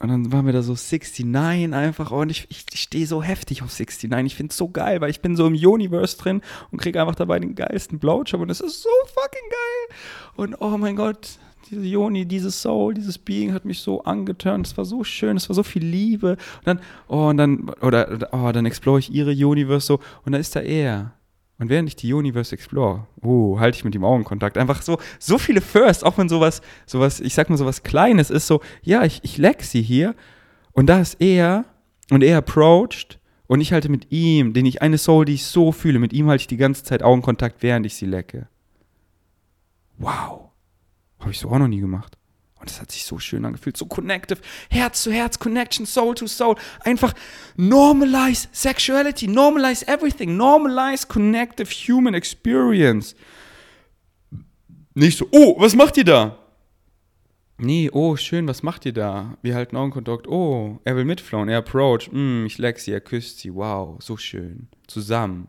Und dann waren wir da so 69 einfach. Und ich, ich, ich stehe so heftig auf 69. Ich finde es so geil, weil ich bin so im Universe drin und kriege einfach dabei den geilsten Blowjob. Und das ist so fucking geil. Und oh mein Gott, diese Joni, dieses Soul, dieses Being hat mich so angeturnt. Es war so schön, es war so viel Liebe. Und dann, oh, und dann, oder, oh, dann explore ich ihre Universe so. Und da ist da er. Und während ich die Universe explore, oh, halte ich mit ihm Augenkontakt. Einfach so, so viele First, auch wenn sowas, sowas, ich sag mal sowas Kleines ist, so, ja, ich, ich leck sie hier. Und da ist er, und er approached, und ich halte mit ihm, den ich eine Soul, die ich so fühle, mit ihm halte ich die ganze Zeit Augenkontakt, während ich sie lecke. Wow. Habe ich so auch noch nie gemacht. Und das hat sich so schön angefühlt, so connective, Herz zu Herz, Connection, Soul to Soul. Einfach normalize sexuality, normalize everything, normalize connective human experience. Nicht so, oh, was macht ihr da? Nee, oh, schön, was macht ihr da? Wir halten Augenkontakt. Oh, er will mitflowen, er approach. Mm, ich leck sie, er küsst sie. Wow, so schön. Zusammen.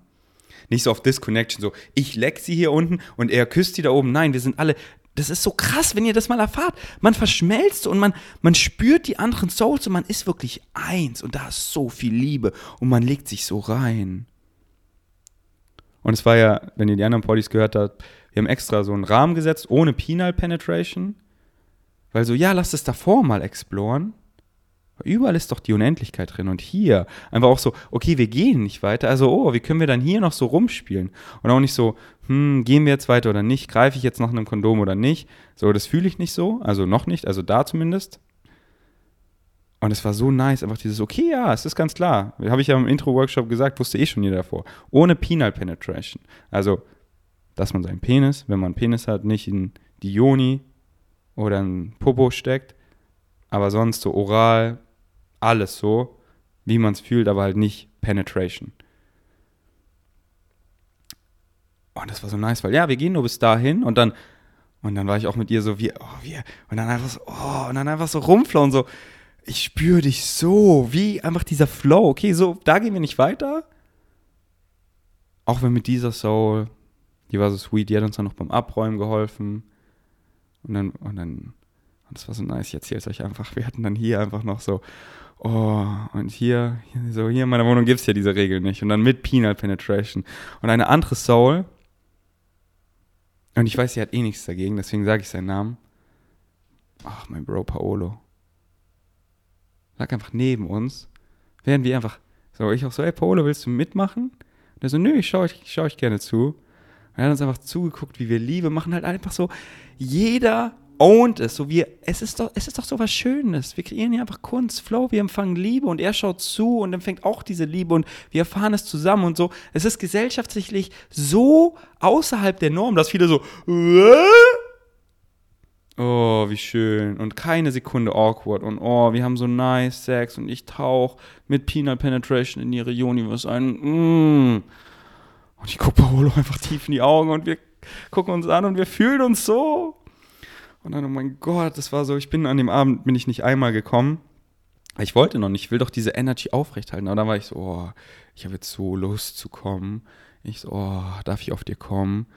Nicht so auf Disconnection, so ich leck sie hier unten und er küsst sie da oben. Nein, wir sind alle das ist so krass, wenn ihr das mal erfahrt. Man verschmelzt und man, man spürt die anderen Souls und man ist wirklich eins. Und da ist so viel Liebe und man legt sich so rein. Und es war ja, wenn ihr die anderen Partys gehört habt, wir haben extra so einen Rahmen gesetzt, ohne Penal Penetration. Weil so, ja, lasst es davor mal exploren. Überall ist doch die Unendlichkeit drin. Und hier einfach auch so, okay, wir gehen nicht weiter. Also, oh, wie können wir dann hier noch so rumspielen? Und auch nicht so, hm, gehen wir jetzt weiter oder nicht? Greife ich jetzt nach einem Kondom oder nicht? So, das fühle ich nicht so. Also noch nicht, also da zumindest. Und es war so nice, einfach dieses, okay, ja, es ist ganz klar. Habe ich ja im Intro-Workshop gesagt, wusste eh schon jeder davor. Ohne Penal Penetration. Also, dass man seinen Penis, wenn man einen Penis hat, nicht in die Joni oder ein Popo steckt, aber sonst so oral, alles so, wie man es fühlt, aber halt nicht Penetration. Und das war so nice, weil ja, wir gehen nur bis dahin und dann und dann war ich auch mit ihr so wie oh, wir und dann einfach so oh, und dann einfach so rumflowen so ich spüre dich so, wie einfach dieser Flow. Okay, so da gehen wir nicht weiter. Auch wenn mit dieser Soul, die war so sweet, die hat uns dann noch beim Abräumen geholfen. Und dann und dann und das war so nice, ich erzähle es euch einfach. Wir hatten dann hier einfach noch so oh, und hier, so hier in meiner Wohnung gibt es ja diese Regel nicht. Und dann mit Penal Penetration. Und eine andere Soul, und ich weiß, sie hat eh nichts dagegen, deswegen sage ich seinen Namen. Ach, mein Bro Paolo. Lag einfach neben uns, während wir einfach, so, ich auch so, ey Paolo, willst du mitmachen? Und er so, nö, ich schaue euch, schau euch gerne zu. Und er hat uns einfach zugeguckt, wie wir Liebe machen, halt einfach so, jeder owned es. So wir, es ist doch, es ist doch so was Schönes. Wir kreieren hier einfach Kunst, Flow, wir empfangen Liebe und er schaut zu und empfängt auch diese Liebe und wir erfahren es zusammen und so. Es ist gesellschaftlich so außerhalb der Norm, dass viele so, oh, wie schön und keine Sekunde awkward und oh, wir haben so nice Sex und ich tauche mit Penal Penetration in ihre Universe ein. Mm. Und ich gucke Paolo einfach tief in die Augen und wir gucken uns an und wir fühlen uns so. Und dann, oh mein Gott, das war so, ich bin an dem Abend, bin ich nicht einmal gekommen. Ich wollte noch nicht, ich will doch diese Energy aufrechthalten. Aber dann war ich so, oh, ich habe jetzt so Lust zu kommen. Ich so, oh, darf ich auf dir kommen?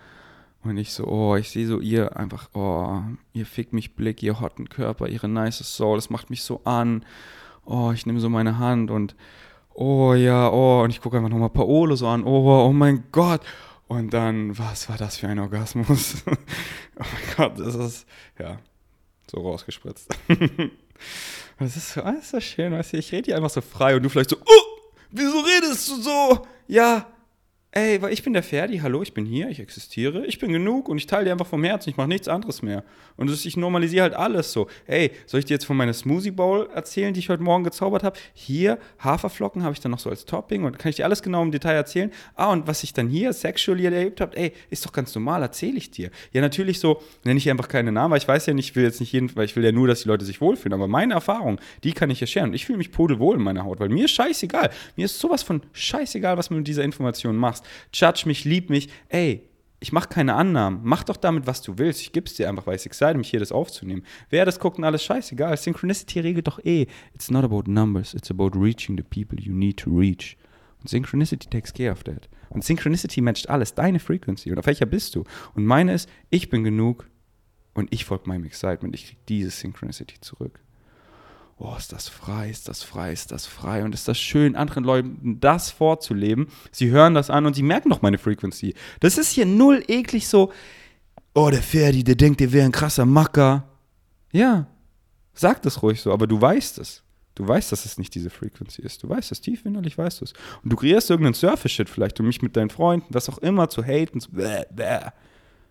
Und ich so, oh, ich sehe so ihr einfach, oh, ihr fickt mich Blick, ihr hotten Körper, ihre nice Soul, das macht mich so an. Oh, ich nehme so meine Hand und, oh ja, oh, und ich gucke einfach nochmal Paolo so an, oh, oh mein Gott. Und dann, was war das für ein Orgasmus? [LAUGHS] oh mein Gott, das ist, ja, so rausgespritzt. [LAUGHS] das ist so, das ist so schön, weißt du, ich rede hier einfach so frei und du vielleicht so, oh, wieso redest du so? Ja, ey, weil ich bin der Ferdi, hallo, ich bin hier, ich existiere, ich bin genug und ich teile dir einfach vom Herzen, ich mache nichts anderes mehr. Und ich normalisiere halt alles so. Ey, soll ich dir jetzt von meiner Smoothie Bowl erzählen, die ich heute Morgen gezaubert habe? Hier, Haferflocken habe ich dann noch so als Topping und kann ich dir alles genau im Detail erzählen? Ah, und was ich dann hier sexually erlebt habe, ey, ist doch ganz normal, erzähle ich dir. Ja, natürlich so, nenne ich einfach keine Namen, weil ich weiß ja nicht, ich will jetzt nicht jeden, weil ich will ja nur, dass die Leute sich wohlfühlen, aber meine Erfahrung, die kann ich ja scheren. Und ich fühle mich pudelwohl in meiner Haut, weil mir ist scheißegal. Mir ist sowas von scheißegal, was du mit dieser Information machst. Judge mich, lieb mich. Ey, ich mache keine Annahmen. Mach doch damit, was du willst. Ich gib's dir einfach, weil ich excite mich, hier das aufzunehmen. Wer das guckt und alles scheißegal. Synchronicity regelt doch eh. It's not about numbers, it's about reaching the people you need to reach. Und Synchronicity takes care of that. Und Synchronicity matcht alles, deine Frequency. Und auf welcher bist du? Und meine ist, ich bin genug und ich folge meinem Excitement. Ich krieg diese Synchronicity zurück oh, ist das frei, ist das frei, ist das frei und ist das schön, anderen Leuten das vorzuleben. Sie hören das an und sie merken doch meine Frequency. Das ist hier null eklig so, oh, der Ferdi, der denkt, der wäre ein krasser Macker. Ja, sag das ruhig so, aber du weißt es. Du weißt, dass es nicht diese Frequency ist. Du weißt es, tief innerlich weißt du es. Und du kreierst irgendeinen Surface-Shit vielleicht, um mich mit deinen Freunden, was auch immer, zu haten. So, bäh, bäh.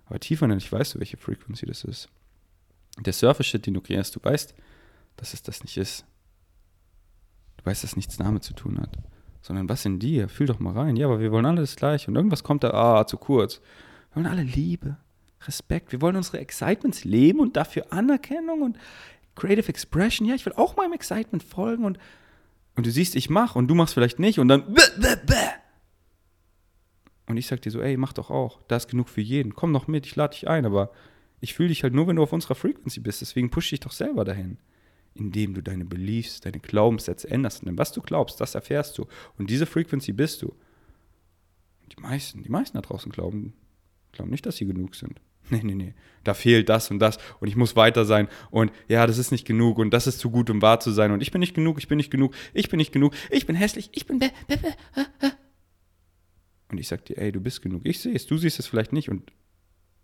Aber tief innerlich weißt du, welche Frequency das ist. Der Surface-Shit, den du kreierst, du weißt, dass es das nicht ist. Du weißt, dass nichts damit zu tun hat. Sondern was in dir? Fühl doch mal rein. Ja, aber wir wollen alle das Gleiche. Und irgendwas kommt da, ah, zu kurz. Wir wollen alle Liebe, Respekt. Wir wollen unsere Excitements leben und dafür Anerkennung und Creative Expression. Ja, ich will auch meinem Excitement folgen und, und du siehst, ich mach und du machst vielleicht nicht und dann. Und ich sag dir so, ey, mach doch auch. Da ist genug für jeden. Komm doch mit, ich lade dich ein, aber ich fühle dich halt nur, wenn du auf unserer Frequency bist. Deswegen push dich doch selber dahin indem du deine Beliefs, deine Glaubenssätze änderst. Denn was du glaubst, das erfährst du. Und diese Frequency bist du. Die meisten, die meisten da draußen glauben, glauben nicht, dass sie genug sind. [LAUGHS] Nee, nee, nee. Da fehlt das und das und ich muss weiter sein und ja, das ist nicht genug und das ist zu gut, um wahr zu sein und ich bin nicht genug, ich bin nicht genug, ich bin nicht genug, ich bin hässlich, ich bin. Und ich sag dir, ey, du bist genug. Ich sehe es, du siehst es vielleicht nicht und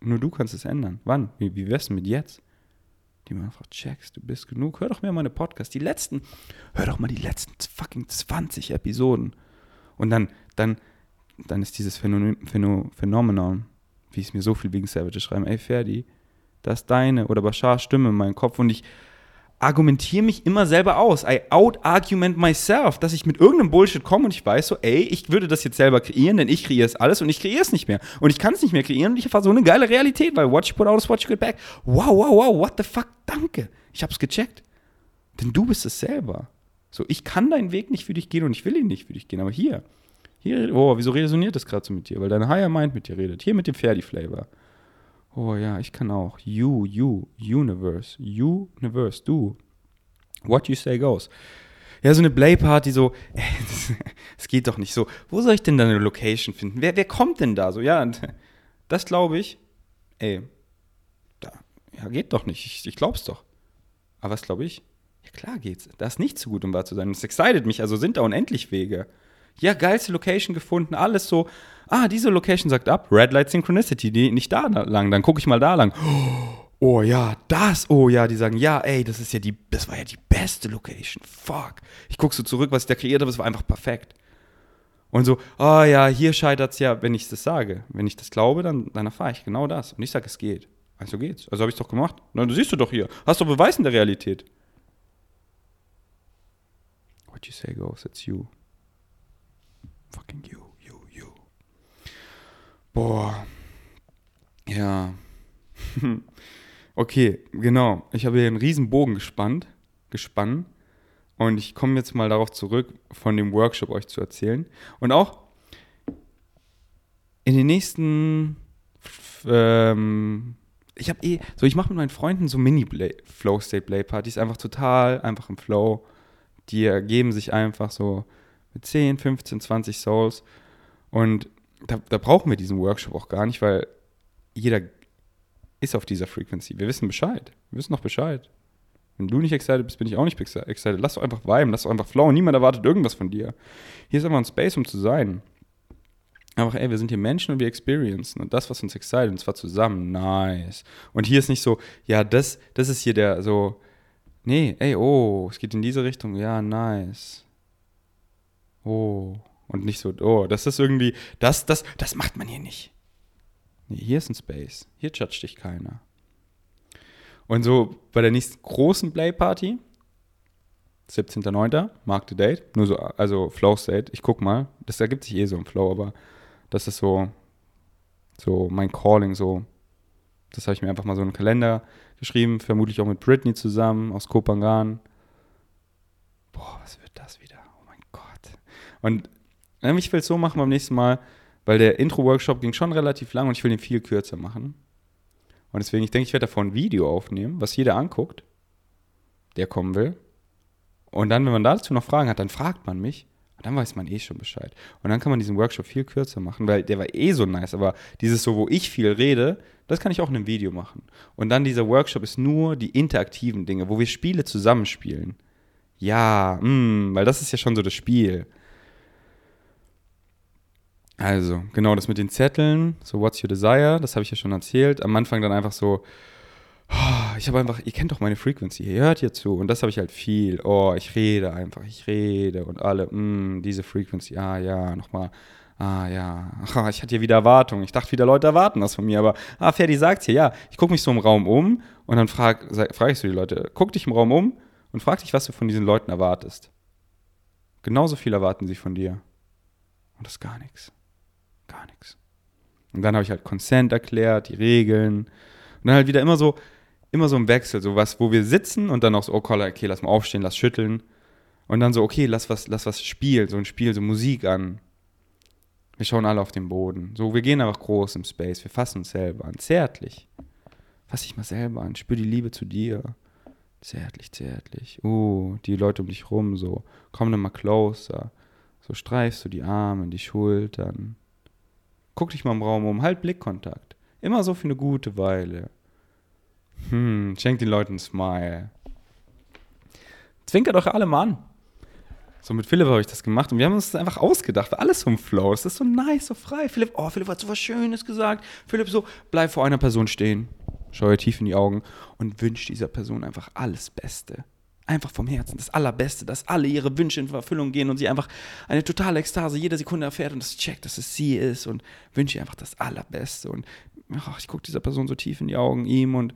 nur du kannst es ändern. Wann? Wie, wie wär's denn mit jetzt? Die man einfach checkst, du bist genug. Hör doch mir meine Podcasts, die letzten, hör doch mal die letzten fucking 20 Episoden. Und dann, dann, dann ist dieses Phänomen, Phänomenon, wie es mir so viel wegen Savage schreiben, ey Ferdi, das ist deine oder Bashar Stimme in meinem Kopf und ich argumentiere mich immer selber aus. I out-argument myself, dass ich mit irgendeinem Bullshit komme und ich weiß so, ey, ich würde das jetzt selber kreieren, denn ich kreiere es alles und ich kreiere es nicht mehr. Und ich kann es nicht mehr kreieren und ich erfahre so eine geile Realität, weil what you put out is what you get back. Wow, wow, wow, what the fuck, danke. Ich hab's gecheckt. Denn du bist es selber. So, ich kann deinen Weg nicht für dich gehen und ich will ihn nicht für dich gehen, aber hier, hier, oh, wieso resoniert das gerade so mit dir? Weil deine Higher Mind mit dir redet. Hier mit dem Ferdi-Flavor. Oh ja, ich kann auch. You, you, Universe, Universe, du. What you say goes. Ja, so eine Play-Party, so, [LAUGHS] es geht doch nicht so. Wo soll ich denn da eine Location finden? Wer, wer kommt denn da so? Ja, [LAUGHS] das glaube ich. Ey, da, ja, geht doch nicht. Ich, ich glaub's doch. Aber was glaube ich? Ja, klar geht's. Das ist nicht so gut, um wahr zu sein. Das excited mich, also sind da unendlich Wege. Ja, geilste Location gefunden, alles so ah, diese Location sagt ab, Red Light Synchronicity, die nicht da lang, dann gucke ich mal da lang. Oh ja, das, oh ja, die sagen, ja, ey, das ist ja die, das war ja die beste Location, fuck. Ich gucke so zurück, was ich da kreiert habe, es war einfach perfekt. Und so, ah oh ja, hier scheitert es ja, wenn ich das sage. Wenn ich das glaube, dann, dann erfahre ich genau das. Und ich sage, es geht. Also geht's. Also habe ich es doch gemacht. Na, du siehst du doch hier. Hast du Beweis in der Realität. What you say goes, it's you. Fucking you. Boah. Ja. okay, genau. Ich habe hier einen riesen Bogen gespannt, gespannt. Und ich komme jetzt mal darauf zurück, von dem Workshop euch zu erzählen. Und auch in den nächsten, ähm, ich habe eh, so ich mache mit meinen Freunden so Mini-Flow-State-Play-Partys, einfach total, einfach im Flow. Die ergeben sich einfach so mit 10, 15, 20 Souls. Und da, da brauchen wir diesen Workshop auch gar nicht, weil jeder ist auf dieser Frequency. Wir wissen Bescheid. Wir wissen noch Bescheid. Wenn du nicht excited bist, bin ich auch nicht excited. Lass doch einfach viben, lass doch einfach flowen. Niemand erwartet irgendwas von dir. Hier ist einfach ein Space, um zu sein. Einfach, ey, wir sind hier Menschen und wir experiencen. Und das, was uns excited, und zwar zusammen, nice. Und hier ist nicht so, ja, das, das ist hier der, so, nee, ey, oh, es geht in diese Richtung, ja, nice. Oh, Und nicht so, oh, das ist irgendwie, das, das, das macht man hier nicht. Nee, hier ist ein Space. Hier judgt dich keiner. Und so bei der nächsten großen Play-Party, 17.09., Mark the Date, nur so, also Flow State, ich guck mal, das ergibt sich eh so im Flow, aber das ist so, so mein Calling, so, das habe ich mir einfach mal so in den Kalender geschrieben, vermutlich auch mit Britney zusammen aus Kopangan. Boah, was wird das wieder? Oh mein Gott. Und ich will es so machen beim nächsten Mal, weil der Intro-Workshop ging schon relativ lang und ich will ihn viel kürzer machen. Und deswegen, ich denke, ich werde davon ein Video aufnehmen, was jeder anguckt, der kommen will. Und dann, wenn man dazu noch Fragen hat, dann fragt man mich. Und dann weiß man eh schon Bescheid. Und dann kann man diesen Workshop viel kürzer machen, weil der war eh so nice. Aber dieses so, wo ich viel rede, das kann ich auch in einem Video machen. Und dann dieser Workshop ist nur die interaktiven Dinge, wo wir Spiele zusammenspielen. Ja, mh, mm, weil das ist ja schon so das Spiel. Also, genau, das mit den Zetteln, so What's Your Desire, das habe ich ja schon erzählt. Am Anfang dann einfach so, oh, ich habe einfach, ihr kennt doch meine Frequency, ihr hört hier zu. Und das habe ich halt viel. Oh, ich rede einfach, ich rede und alle, mm, diese Frequency, ah ja, nochmal. Ah ja, Ach, ich hatte hier wieder Erwartungen. Ich dachte wieder, Leute erwarten das von mir. Aber, ah, Ferdi sagt hier, ja. Ich gucke mich so im Raum um und dann frage frag ich so die Leute, guck dich im Raum um und frag dich, was du von diesen Leuten erwartest. Genauso viel erwarten sie von dir. Und das ist gar nichts. Gar nichts. Und dann habe ich halt Consent erklärt, die Regeln. Und dann halt wieder immer so, immer so im Wechsel, so was, wo wir sitzen und dann auch so, oh Koller, okay, lass mal aufstehen, lass schütteln. Und dann so, okay, lass was, lass was spielen, so ein Spiel, so Musik an. Wir schauen alle auf den Boden. So, wir gehen einfach groß im Space, wir fassen uns selber an. Zärtlich. Fass dich mal selber an, spür die Liebe zu dir. Zärtlich, zärtlich. Uh, die Leute um dich rum, so, komm dann mal closer. So streifst du die Arme, die Schultern. Guck dich mal im Raum um, halt Blickkontakt. Immer so für eine gute Weile. Hm, schenk den Leuten ein Smile. Zwinkert euch alle mal an. So mit Philipp habe ich das gemacht und wir haben uns das einfach ausgedacht. Alles so ein Flow. Es ist so nice, so frei. Philipp, oh, Philipp hat so was Schönes gesagt. Philipp so, bleib vor einer Person stehen. Schau ihr tief in die Augen und wünsch dieser Person einfach alles Beste einfach vom Herzen, das Allerbeste, dass alle ihre Wünsche in Erfüllung gehen und sie einfach eine totale Ekstase jede Sekunde erfährt und das checkt, dass es sie ist und wünsche ihr einfach das Allerbeste. Und ach, ich gucke dieser Person so tief in die Augen, ihm und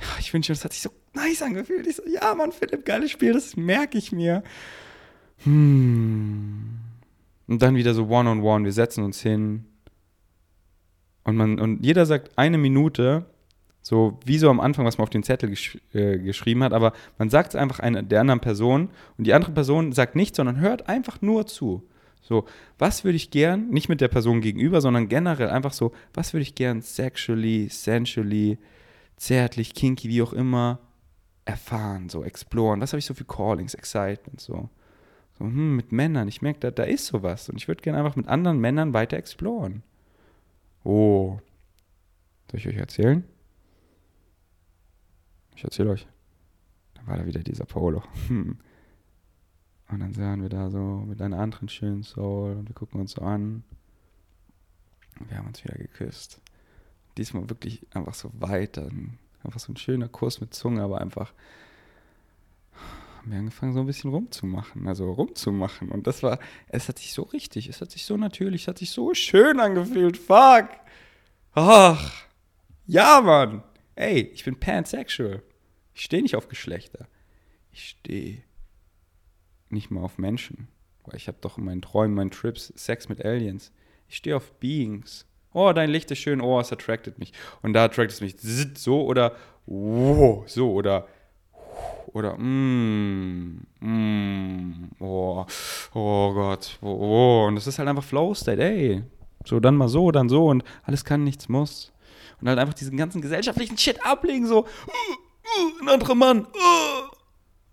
ja, ich wünsche, das hat sich so nice angefühlt. Ich so, ja, Mann, Philipp, geiles Spiel, das merke ich mir. Hm. Und dann wieder so One-on-One, -on -one, wir setzen uns hin. Und, man, und jeder sagt eine Minute so wie so am Anfang, was man auf den Zettel gesch äh, geschrieben hat, aber man sagt es einfach einer, der anderen Person und die andere Person sagt nichts, sondern hört einfach nur zu. So, was würde ich gern, nicht mit der Person gegenüber, sondern generell einfach so, was würde ich gern sexually, sensually, zärtlich, kinky, wie auch immer, erfahren, so exploren. Was habe ich so für Callings, Excitement, so. So, hm, mit Männern, ich merke, da, da ist sowas und ich würde gerne einfach mit anderen Männern weiter exploren. Oh. Soll ich euch erzählen? Ich erzähle euch. Da war da wieder dieser Polo. [LAUGHS] Und dann sahen wir da so mit einer anderen schönen Soul und wir gucken uns so an. Und wir haben uns wieder geküsst. Diesmal wirklich einfach so weiter. Einfach so ein schöner Kuss mit Zunge, aber einfach haben wir angefangen, so ein bisschen rumzumachen. Also rumzumachen. Und das war, es hat sich so richtig, es hat sich so natürlich, es hat sich so schön angefühlt. Fuck! Ach! Ja, Mann! Ey, ich bin pansexual. Ich stehe nicht auf Geschlechter. Ich stehe nicht mal auf Menschen. Weil ich habe doch in meinen Träumen, meinen Trips Sex mit Aliens. Ich stehe auf Beings. Oh, dein Licht ist schön. Oh, es attracted mich. Und da attractet es mich so oder wow, so oder oder mm, mm, oh, oh Gott, oh, oh. Und das ist halt einfach Flow State, ey. So, dann mal so, dann so und alles kann, nichts muss. Und halt einfach diesen ganzen gesellschaftlichen Shit ablegen, so, uh, ein anderer Mann, uh,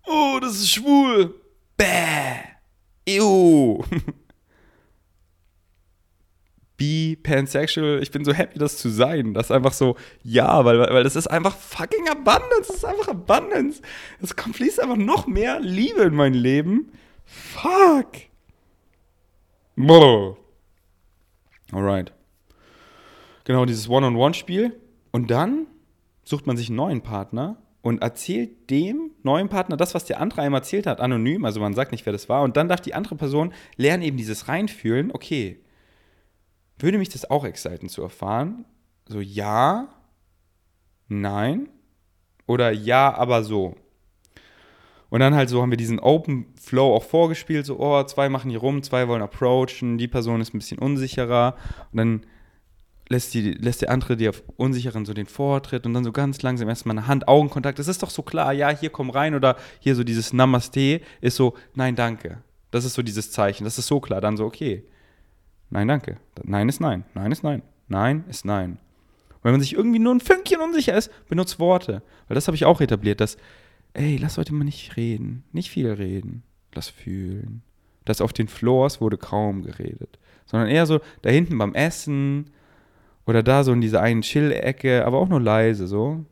oh, das ist schwul. Bäh. Ew. [LAUGHS] Be pansexual, ich bin so happy, das zu sein. Das ist einfach so, ja, weil, weil das ist einfach fucking Abundance. Das ist einfach Abundance. Es fließt einfach noch mehr Liebe in mein Leben. Fuck. Boah. Alright. Genau, dieses One-on-One-Spiel. Und dann sucht man sich einen neuen Partner und erzählt dem neuen Partner das, was der andere einem erzählt hat, anonym, also man sagt nicht, wer das war. Und dann darf die andere Person lernen eben dieses Reinfühlen, okay, würde mich das auch exciten zu erfahren? So ja, nein oder ja, aber so. Und dann halt so haben wir diesen Open Flow auch vorgespielt, so, oh, zwei machen hier rum, zwei wollen approachen, die Person ist ein bisschen unsicherer und dann lässt, die, lässt der andere dir auf Unsicheren so den Vortritt und dann so ganz langsam erstmal eine Hand-Augenkontakt. Das ist doch so klar, ja, hier komm rein oder hier so dieses Namaste ist so, nein, danke. Das ist so dieses Zeichen, das ist so klar. Dann so, okay, nein, danke. Nein ist nein, nein ist nein, nein ist nein. Und wenn man sich irgendwie nur ein Fünkchen unsicher ist, benutzt Worte. Weil das habe ich auch etabliert, dass, ey, lass heute mal nicht reden, nicht viel reden, lass fühlen. Das auf den Floors wurde kaum geredet, sondern eher so da hinten beim Essen, oder da so in dieser einen Chill-Ecke, aber auch nur leise, so.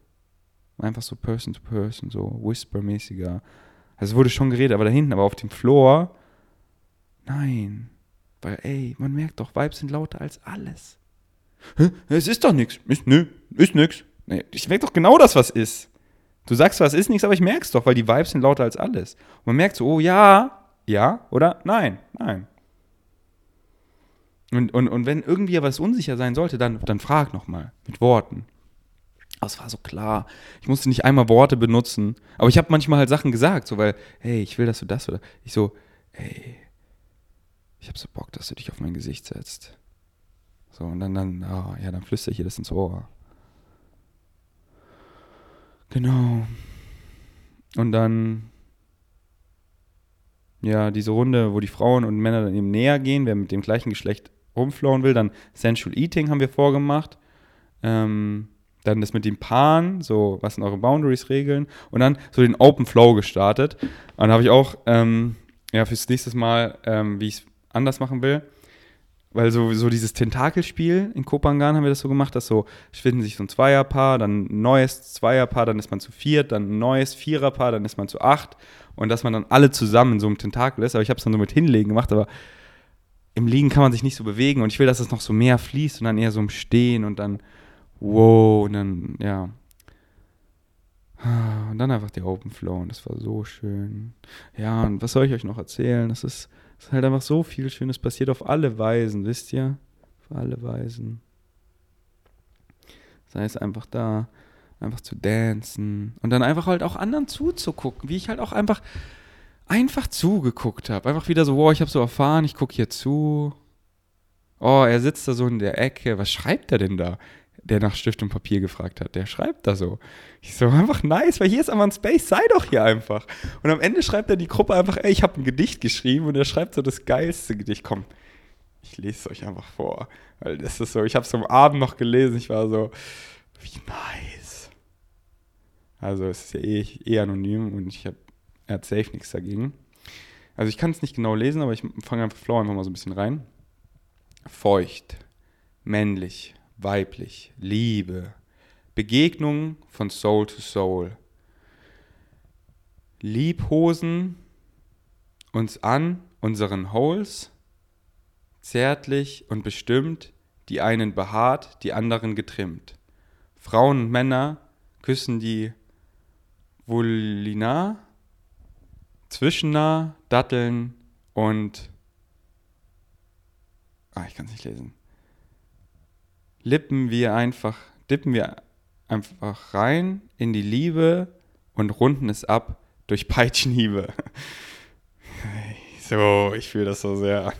Einfach so Person to Person, so Whisper-mäßiger. Also es wurde schon geredet, aber da hinten, aber auf dem Floor, nein. Weil, ey, man merkt doch, Vibes sind lauter als alles. Hä? Es ist doch nichts. Ist, nö, ist nix. Ich merke doch genau das, was ist. Du sagst was ist nichts, aber ich merk's doch, weil die Vibes sind lauter als alles. Und man merkt so, oh ja, ja oder nein, nein. Und, und, und wenn irgendwie was unsicher sein sollte, dann, dann frag nochmal mit Worten. Aber es war so klar. Ich musste nicht einmal Worte benutzen. Aber ich habe manchmal halt Sachen gesagt, so weil, hey, ich will, dass du das oder ich so, hey, ich habe so Bock, dass du dich auf mein Gesicht setzt. So, und dann, dann, oh, ja, dann flüstere ich dir das ins Ohr. Genau. Und dann ja, diese Runde, wo die Frauen und Männer dann eben näher gehen, wer mit dem gleichen Geschlecht rumflowen will. Dann Sensual Eating haben wir vorgemacht. Ähm, dann das mit den Paaren, so was sind eure Boundaries regeln. Und dann so den Open Flow gestartet. Und dann habe ich auch ähm, ja, fürs nächste Mal, ähm, wie ich es anders machen will, weil so, so dieses Tentakelspiel in Kopangan haben wir das so gemacht, dass so finden sich so ein Zweierpaar, dann ein neues Zweierpaar, dann ist man zu viert, dann ein neues Viererpaar, dann ist man zu acht und dass man dann alle zusammen in so einem Tentakel ist. Aber ich habe es dann so mit Hinlegen gemacht, aber im Liegen kann man sich nicht so bewegen und ich will, dass es noch so mehr fließt und dann eher so im Stehen und dann wow und dann, ja. Und dann einfach der Open Flow und das war so schön. Ja, und was soll ich euch noch erzählen? Das ist, das ist halt einfach so viel Schönes passiert auf alle Weisen, wisst ihr? Auf alle Weisen. Sei es einfach da, einfach zu dancen und dann einfach halt auch anderen zuzugucken, wie ich halt auch einfach einfach zugeguckt habe. Einfach wieder so, wow, ich habe so erfahren, ich gucke hier zu. Oh, er sitzt da so in der Ecke. Was schreibt er denn da? Der nach Stift und Papier gefragt hat. Der schreibt da so. Ich so, einfach nice, weil hier ist einfach ein Space, sei doch hier einfach. Und am Ende schreibt er die Gruppe einfach, ey, ich habe ein Gedicht geschrieben und er schreibt so das geilste Gedicht. Komm, ich lese es euch einfach vor. Weil das ist so, ich habe es am Abend noch gelesen, ich war so, wie nice. Also es ist ja eh, eh anonym und ich habe er hat safe nichts dagegen. Also ich kann es nicht genau lesen, aber ich fange einfach Flow einfach mal so ein bisschen rein. Feucht, männlich, weiblich, Liebe, Begegnung von Soul to Soul. Liebhosen uns an unseren Holes, zärtlich und bestimmt, die einen behaart, die anderen getrimmt. Frauen und Männer küssen die Vulina Zwischennah, Datteln und. Ah, ich kann es nicht lesen. Lippen wir einfach, dippen wir einfach rein in die Liebe und runden es ab durch Peitschenhiebe. So, ich fühle das so sehr.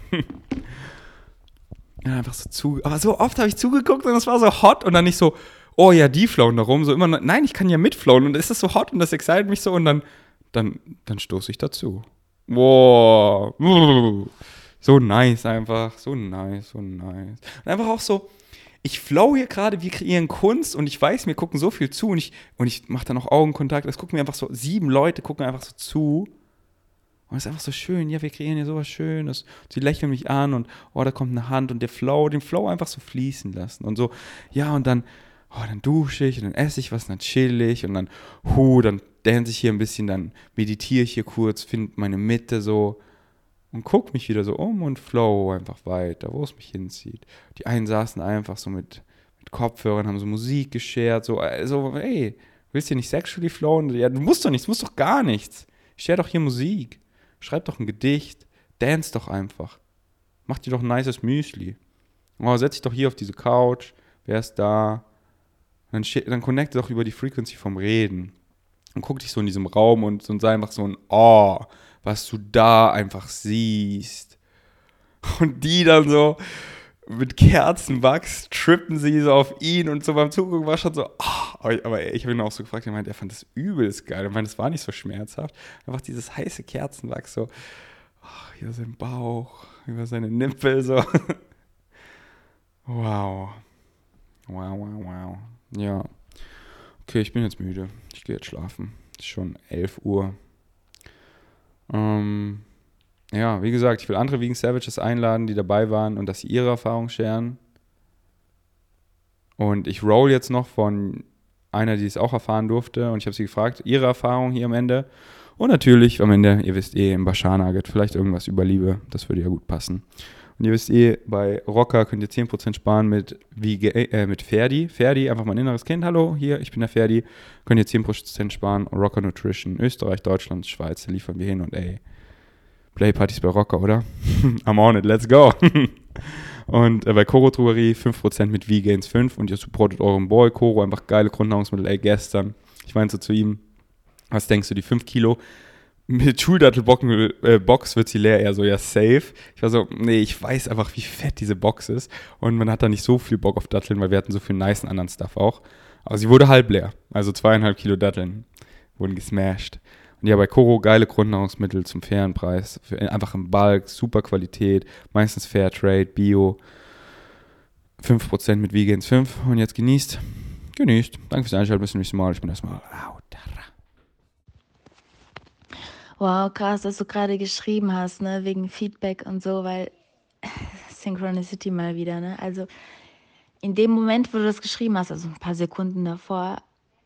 Ja, einfach so zu. Aber so oft habe ich zugeguckt und es war so hot und dann nicht so, oh ja, die flowen da rum. So immer, nein, ich kann ja mitflowen und ist das so hot und das excited mich so und dann dann, dann stoße ich dazu. Wow. So nice einfach. So nice, so nice. Und einfach auch so, ich flow hier gerade, wir kreieren Kunst und ich weiß, mir gucken so viel zu und ich, und ich mache dann auch Augenkontakt. Es gucken mir einfach so, sieben Leute gucken einfach so zu. Und es ist einfach so schön, ja, wir kreieren hier sowas Schönes. Sie lächeln mich an und, oh, da kommt eine Hand und der Flow, den Flow einfach so fließen lassen. Und so, ja, und dann, oh, dann dusche ich und dann esse ich was, und dann chill ich und dann, hu, dann dance ich hier ein bisschen, dann meditiere ich hier kurz, finde meine Mitte so und gucke mich wieder so um und flow einfach weiter, wo es mich hinzieht. Die einen saßen einfach so mit, mit Kopfhörern, haben so Musik geschert, so, also, ey, Willst du nicht sexually flowen? Ja, du musst doch nichts, du musst doch gar nichts. Share doch hier Musik. Schreib doch ein Gedicht. Dance doch einfach. Mach dir doch ein nices Müsli. Oh, setz dich doch hier auf diese Couch. Wer ist da? Dann, dann connecte doch über die Frequency vom Reden. Und guck dich so in diesem Raum und, und sei einfach so ein Oh, was du da einfach siehst. Und die dann so, mit Kerzenwachs trippen sie so auf ihn und so beim Zugucken war schon so, oh, aber ich habe ihn auch so gefragt, er meinte, er fand das übelst geil. Er meinte, das war nicht so schmerzhaft. Einfach dieses heiße Kerzenwachs so, oh, hier sein Bauch, über seine Nippel so. [LAUGHS] wow. Wow, wow, wow. Ja. Okay, ich bin jetzt müde. Ich gehe jetzt schlafen. Es ist schon 11 Uhr. Ähm, ja, wie gesagt, ich will andere Vegan Savages einladen, die dabei waren und dass sie ihre Erfahrung scheren. Und ich roll jetzt noch von einer, die es auch erfahren durfte. Und ich habe sie gefragt, ihre Erfahrung hier am Ende. Und natürlich am Ende, ihr wisst eh, im Bashar Nugget, vielleicht irgendwas über Liebe. Das würde ja gut passen. Und ihr wisst eh, bei Rocker könnt ihr 10% sparen mit, wie, äh, mit Ferdi. Ferdi, einfach mein inneres Kind. Hallo, hier, ich bin der Ferdi. Könnt ihr 10% sparen. Rocker Nutrition, Österreich, Deutschland, Schweiz, liefern wir hin und ey, Playpartys bei Rocker, oder? [LAUGHS] I'm on it, let's go. [LAUGHS] und äh, bei Koro Drogerie 5% mit V-Gains 5 und ihr supportet euren Boy Koro, einfach geile Grundnahrungsmittel. Ey, gestern, ich meinte so zu ihm, was denkst du, die 5 Kilo mit Schuldattelbox äh, wird sie leer, eher so, ja, safe. Ich war so, nee, ich weiß einfach, wie fett diese Box ist. Und man hat da nicht so viel Bock auf Datteln, weil wir hatten so viel nice anderen Stuff auch. Aber sie wurde halb leer. Also zweieinhalb Kilo Datteln wurden gesmashed. Und ja, bei Koro geile Grundnahrungsmittel zum fairen Preis. Einfach im Bulk, super Qualität, meistens Fair Trade, Bio. 5% mit Vegans 5. Und jetzt genießt. Genießt. Danke fürs Einschalten. Bis zum nächsten Mal. Ich bin erstmal out. Wow, krass, dass du gerade geschrieben hast, ne, wegen Feedback und so, weil [LAUGHS] Synchronicity mal wieder, ne? Also in dem Moment, wo du das geschrieben hast, also ein paar Sekunden davor,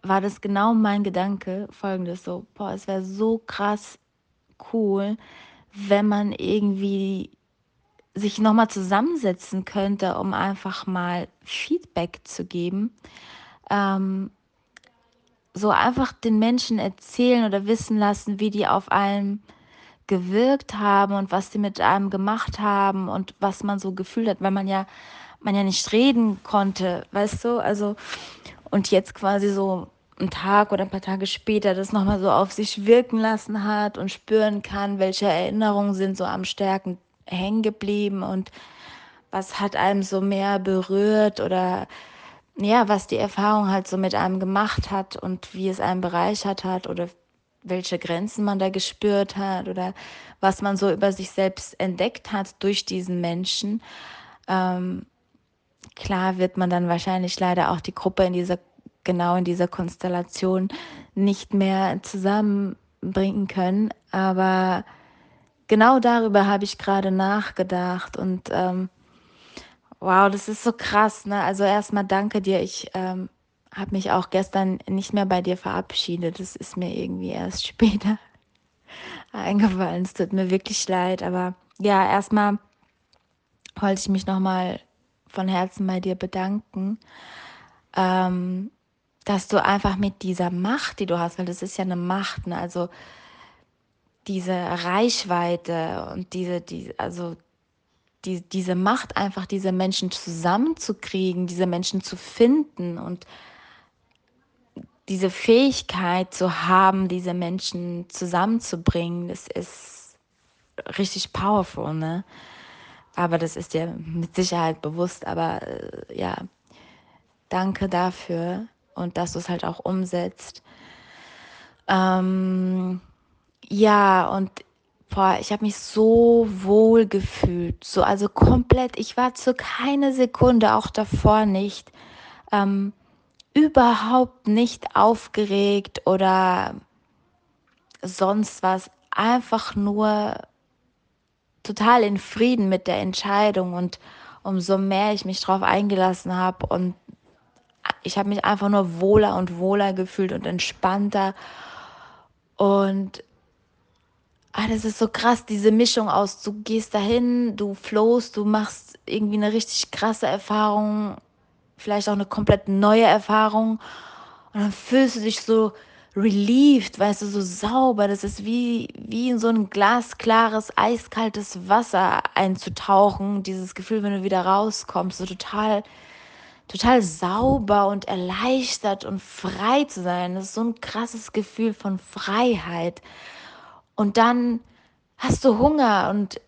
war das genau mein Gedanke, folgendes so, boah, es wäre so krass cool, wenn man irgendwie sich nochmal zusammensetzen könnte, um einfach mal Feedback zu geben. Ähm, so einfach den Menschen erzählen oder wissen lassen, wie die auf einen gewirkt haben und was die mit einem gemacht haben und was man so gefühlt hat, weil man ja man ja nicht reden konnte, weißt du? Also und jetzt quasi so einen Tag oder ein paar Tage später das nochmal so auf sich wirken lassen hat und spüren kann, welche Erinnerungen sind so am stärken hängen geblieben und was hat einem so mehr berührt oder ja, was die Erfahrung halt so mit einem gemacht hat und wie es einen bereichert hat oder welche Grenzen man da gespürt hat oder was man so über sich selbst entdeckt hat durch diesen Menschen. Ähm, klar wird man dann wahrscheinlich leider auch die Gruppe in dieser, genau in dieser Konstellation nicht mehr zusammenbringen können, aber genau darüber habe ich gerade nachgedacht und ähm, Wow, das ist so krass, ne? Also erstmal danke dir. Ich ähm, habe mich auch gestern nicht mehr bei dir verabschiedet. Das ist mir irgendwie erst [LAUGHS] später eingefallen. Es tut mir wirklich leid. Aber ja, erstmal wollte ich mich nochmal von Herzen bei dir bedanken, ähm, dass du einfach mit dieser Macht, die du hast, weil das ist ja eine Macht, ne? also diese Reichweite und diese, die, also die, diese Macht, einfach diese Menschen zusammenzukriegen, diese Menschen zu finden und diese Fähigkeit zu haben, diese Menschen zusammenzubringen, das ist richtig powerful, ne? Aber das ist dir mit Sicherheit bewusst, aber äh, ja, danke dafür und dass du es halt auch umsetzt. Ähm, ja, und boah, ich habe mich so wohl gefühlt, so also komplett. Ich war zu keine Sekunde, auch davor nicht, ähm, überhaupt nicht aufgeregt oder sonst was. Einfach nur total in Frieden mit der Entscheidung und umso mehr ich mich darauf eingelassen habe und ich habe mich einfach nur wohler und wohler gefühlt und entspannter und ah, das ist so krass, diese Mischung aus, du gehst dahin, du flowst, du machst irgendwie eine richtig krasse Erfahrung, vielleicht auch eine komplett neue Erfahrung Und dann fühlst du dich so relieved, weißt du, so sauber. Das ist wie, wie in so ein glasklares, eiskaltes Wasser einzutauchen. Dieses Gefühl, wenn du wieder rauskommst, so total, total sauber und erleichtert und frei zu sein. Das ist so ein krasses Gefühl von Freiheit. Und dann hast du Hunger und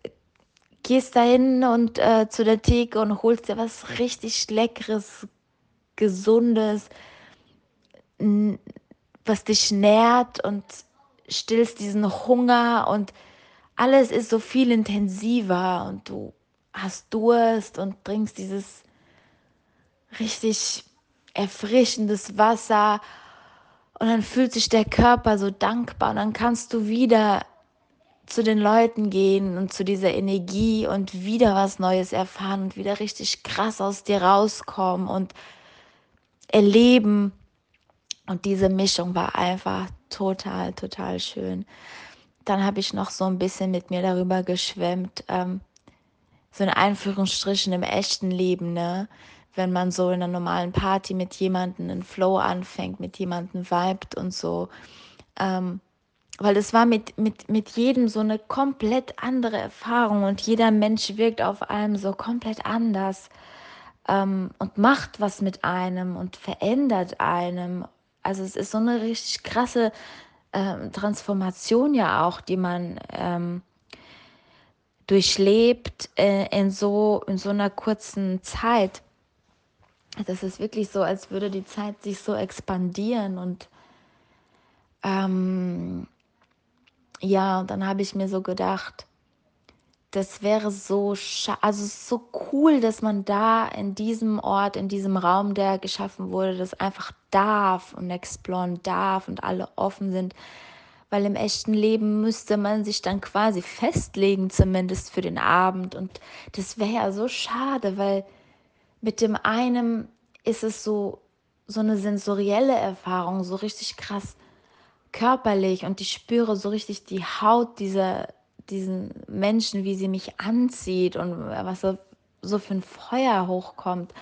gehst dahin und äh, zu der Theke und holst dir was richtig leckeres, gesundes, was dich nährt und stillst diesen Hunger und alles ist so viel intensiver und du hast Durst und trinkst dieses richtig erfrischendes Wasser und dann fühlt sich der Körper so dankbar und dann kannst du wieder zu den Leuten gehen und zu dieser Energie und wieder was Neues erfahren und wieder richtig krass aus dir rauskommen und erleben. Und diese Mischung war einfach total, total schön. Dann habe ich noch so ein bisschen mit mir darüber geschwemmt, ähm, so in Einführungsstrichen im echten Leben, ne? Wenn man so in einer normalen Party mit jemandem einen Flow anfängt, mit jemandem vibet und so. Ähm, weil es war mit, mit, mit jedem so eine komplett andere Erfahrung und jeder Mensch wirkt auf einem so komplett anders ähm, und macht was mit einem und verändert einem. Also es ist so eine richtig krasse ähm, Transformation ja auch, die man ähm, durchlebt äh, in, so, in so einer kurzen Zeit. Das ist wirklich so, als würde die Zeit sich so expandieren und ähm, ja, dann habe ich mir so gedacht, das wäre so, also so cool, dass man da in diesem Ort, in diesem Raum, der geschaffen wurde, das einfach darf und exploren darf und alle offen sind. Weil im echten Leben müsste man sich dann quasi festlegen, zumindest für den Abend. Und das wäre ja so schade, weil mit dem einen ist es so, so eine sensorielle Erfahrung, so richtig krass körperlich und ich spüre so richtig die Haut dieser, diesen Menschen, wie sie mich anzieht und was so, so für ein Feuer hochkommt.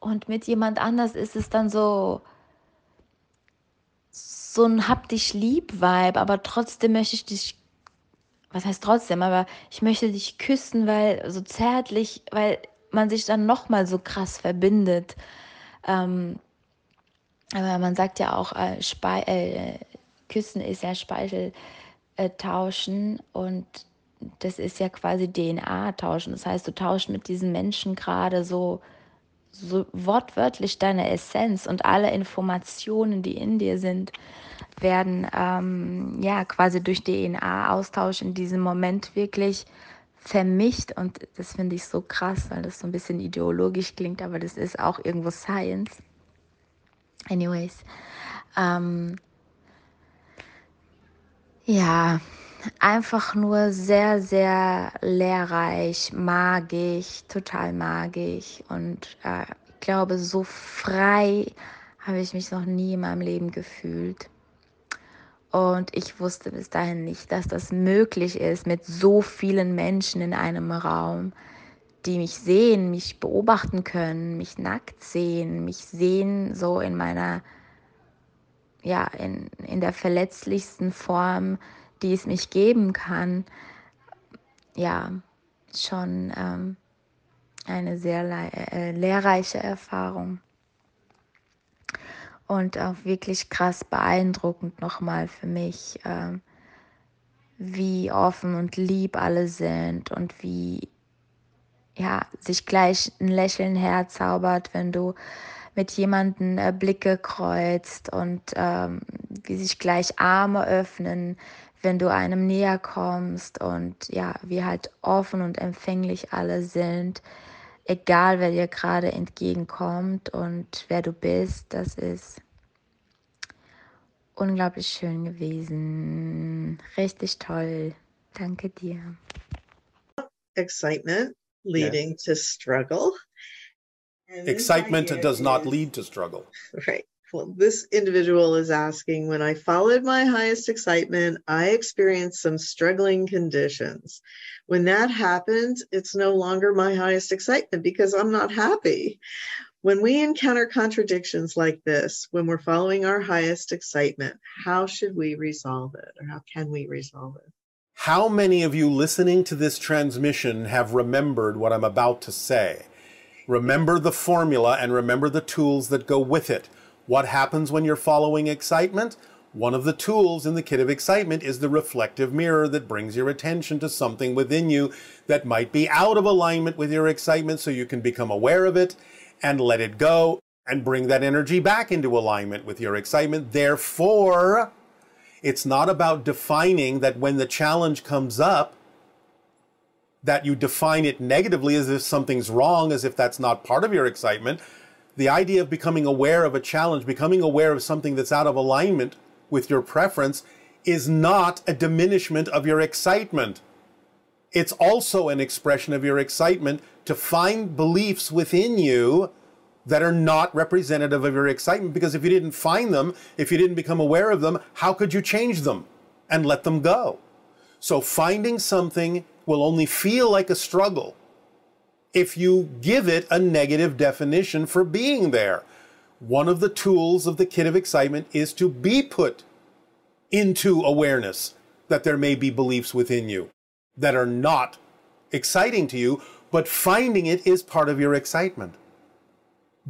Und mit jemand anders ist es dann so, so ein Hab dich lieb Vibe, aber trotzdem möchte ich dich, was heißt trotzdem, aber ich möchte dich küssen, weil so zärtlich, weil man sich dann nochmal so krass verbindet. Ähm, aber man sagt ja auch, äh, äh, Küssen ist ja Speichel äh, tauschen und das ist ja quasi DNA tauschen. Das heißt, du tauschst mit diesen Menschen gerade so, so wortwörtlich deine Essenz und alle Informationen, die in dir sind, werden ähm, ja quasi durch DNA-Austausch in diesem Moment wirklich vermischt und das finde ich so krass, weil das so ein bisschen ideologisch klingt, aber das ist auch irgendwo Science. Anyways, ähm, ja, einfach nur sehr, sehr lehrreich, magisch, total magisch und äh, ich glaube, so frei habe ich mich noch nie in meinem Leben gefühlt. Und ich wusste bis dahin nicht, dass das möglich ist mit so vielen Menschen in einem Raum, die mich sehen, mich beobachten können, mich nackt sehen, mich sehen so in meiner, ja, in, in der verletzlichsten Form, die es mich geben kann. Ja, schon ähm, eine sehr äh, lehrreiche Erfahrung und auch wirklich krass beeindruckend nochmal für mich, äh, wie offen und lieb alle sind und wie ja, sich gleich ein Lächeln herzaubert, wenn du mit jemandem äh, Blicke kreuzt und ähm, wie sich gleich Arme öffnen, wenn du einem näher kommst und ja, wie halt offen und empfänglich alle sind egal wer dir gerade entgegenkommt und wer du bist, das ist unglaublich schön gewesen. Richtig toll. Danke dir. Excitement leading yeah. to struggle. Excitement does not lead to struggle. [LAUGHS] Right. Well, this individual is asking when I followed my highest excitement, I experienced some struggling conditions. When that happens, it's no longer my highest excitement because I'm not happy. When we encounter contradictions like this, when we're following our highest excitement, how should we resolve it or how can we resolve it? How many of you listening to this transmission have remembered what I'm about to say? Remember the formula and remember the tools that go with it. What happens when you're following excitement? One of the tools in the kit of excitement is the reflective mirror that brings your attention to something within you that might be out of alignment with your excitement so you can become aware of it and let it go and bring that energy back into alignment with your excitement. Therefore, it's not about defining that when the challenge comes up, that you define it negatively as if something's wrong, as if that's not part of your excitement. The idea of becoming aware of a challenge, becoming aware of something that's out of alignment with your preference, is not a diminishment of your excitement. It's also an expression of your excitement to find beliefs within you that are not representative of your excitement because if you didn't find them, if you didn't become aware of them, how could you change them and let them go? So finding something will only feel like a struggle if you give it a negative definition for being there. One of the tools of the kit of excitement is to be put into awareness that there may be beliefs within you that are not exciting to you, but finding it is part of your excitement.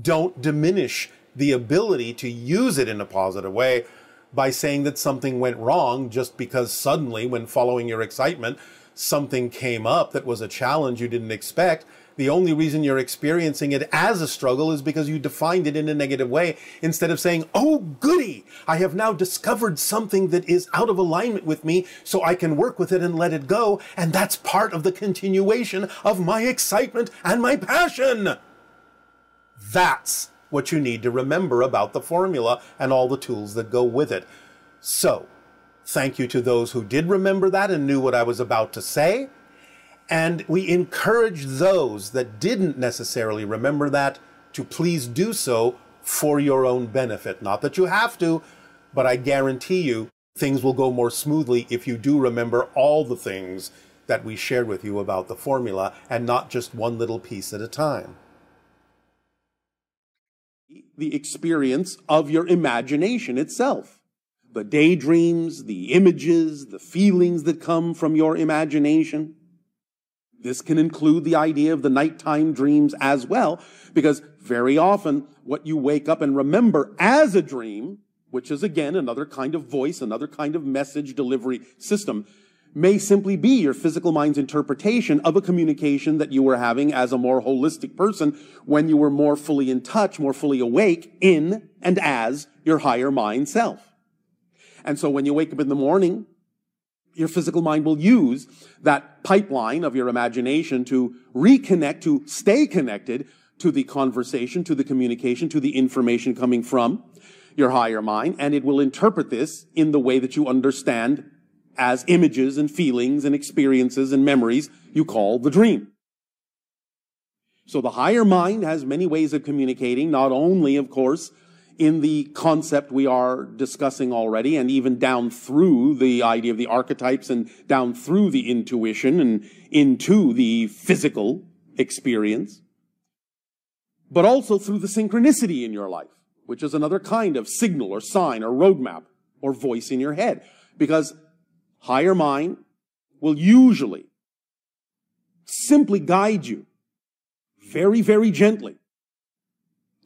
Don't diminish the ability to use it in a positive way by saying that something went wrong just because suddenly, when following your excitement, something came up that was a challenge you didn't expect. The only reason you're experiencing it as a struggle is because you defined it in a negative way instead of saying, Oh, goody, I have now discovered something that is out of alignment with me so I can work with it and let it go. And that's part of the continuation of my excitement and my passion. That's what you need to remember about the formula and all the tools that go with it. So, thank you to those who did remember that and knew what I was about to say. And we encourage those that didn't necessarily remember that to please do so for your own benefit. Not that you have to, but I guarantee you things will go more smoothly if you do remember all the things that we shared with you about the formula and not just one little piece at a time. The experience of your imagination itself. The daydreams, the images, the feelings that come from your imagination. This can include the idea of the nighttime dreams as well, because very often what you wake up and remember as a dream, which is again another kind of voice, another kind of message delivery system, may simply be your physical mind's interpretation of a communication that you were having as a more holistic person when you were more fully in touch, more fully awake in and as your higher mind self. And so when you wake up in the morning, your physical mind will use that pipeline of your imagination to reconnect, to stay connected to the conversation, to the communication, to the information coming from your higher mind, and it will interpret this in the way that you understand as images and feelings and experiences and memories you call the dream. So the higher mind has many ways of communicating, not only, of course, in the concept we are discussing already, and even down through the idea of the archetypes and down through the intuition and into the physical experience, but also through the synchronicity in your life, which is another kind of signal or sign or roadmap or voice in your head. Because higher mind will usually simply guide you very, very gently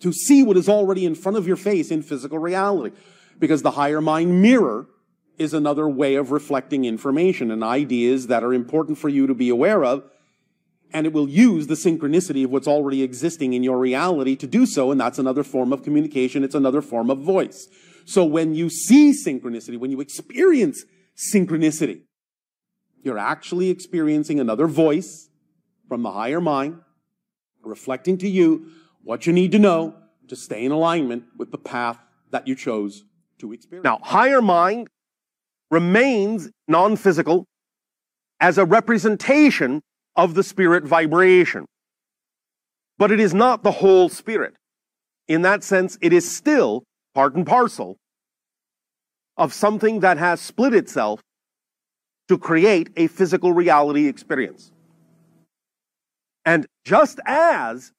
to see what is already in front of your face in physical reality. Because the higher mind mirror is another way of reflecting information and ideas that are important for you to be aware of. And it will use the synchronicity of what's already existing in your reality to do so. And that's another form of communication. It's another form of voice. So when you see synchronicity, when you experience synchronicity, you're actually experiencing another voice from the higher mind reflecting to you what you need to know to stay in alignment with the path that you chose to experience. Now, higher mind remains non physical as a representation of the spirit vibration. But it is not the whole spirit. In that sense, it is still part and parcel of something that has split itself to create a physical reality experience. And just as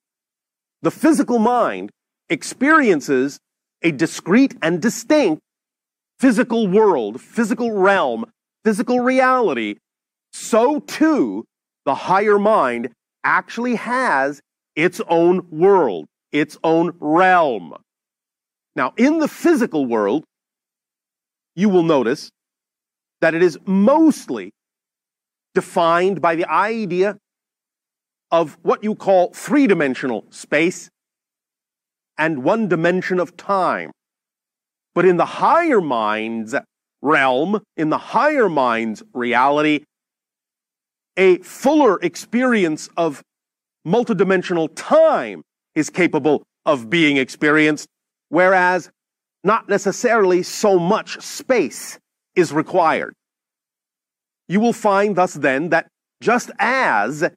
the physical mind experiences a discrete and distinct physical world, physical realm, physical reality, so too the higher mind actually has its own world, its own realm. Now, in the physical world, you will notice that it is mostly defined by the idea of what you call three dimensional space and one dimension of time. But in the higher mind's realm, in the higher mind's reality, a fuller experience of multidimensional time is capable of being experienced, whereas not necessarily so much space is required. You will find thus then that just as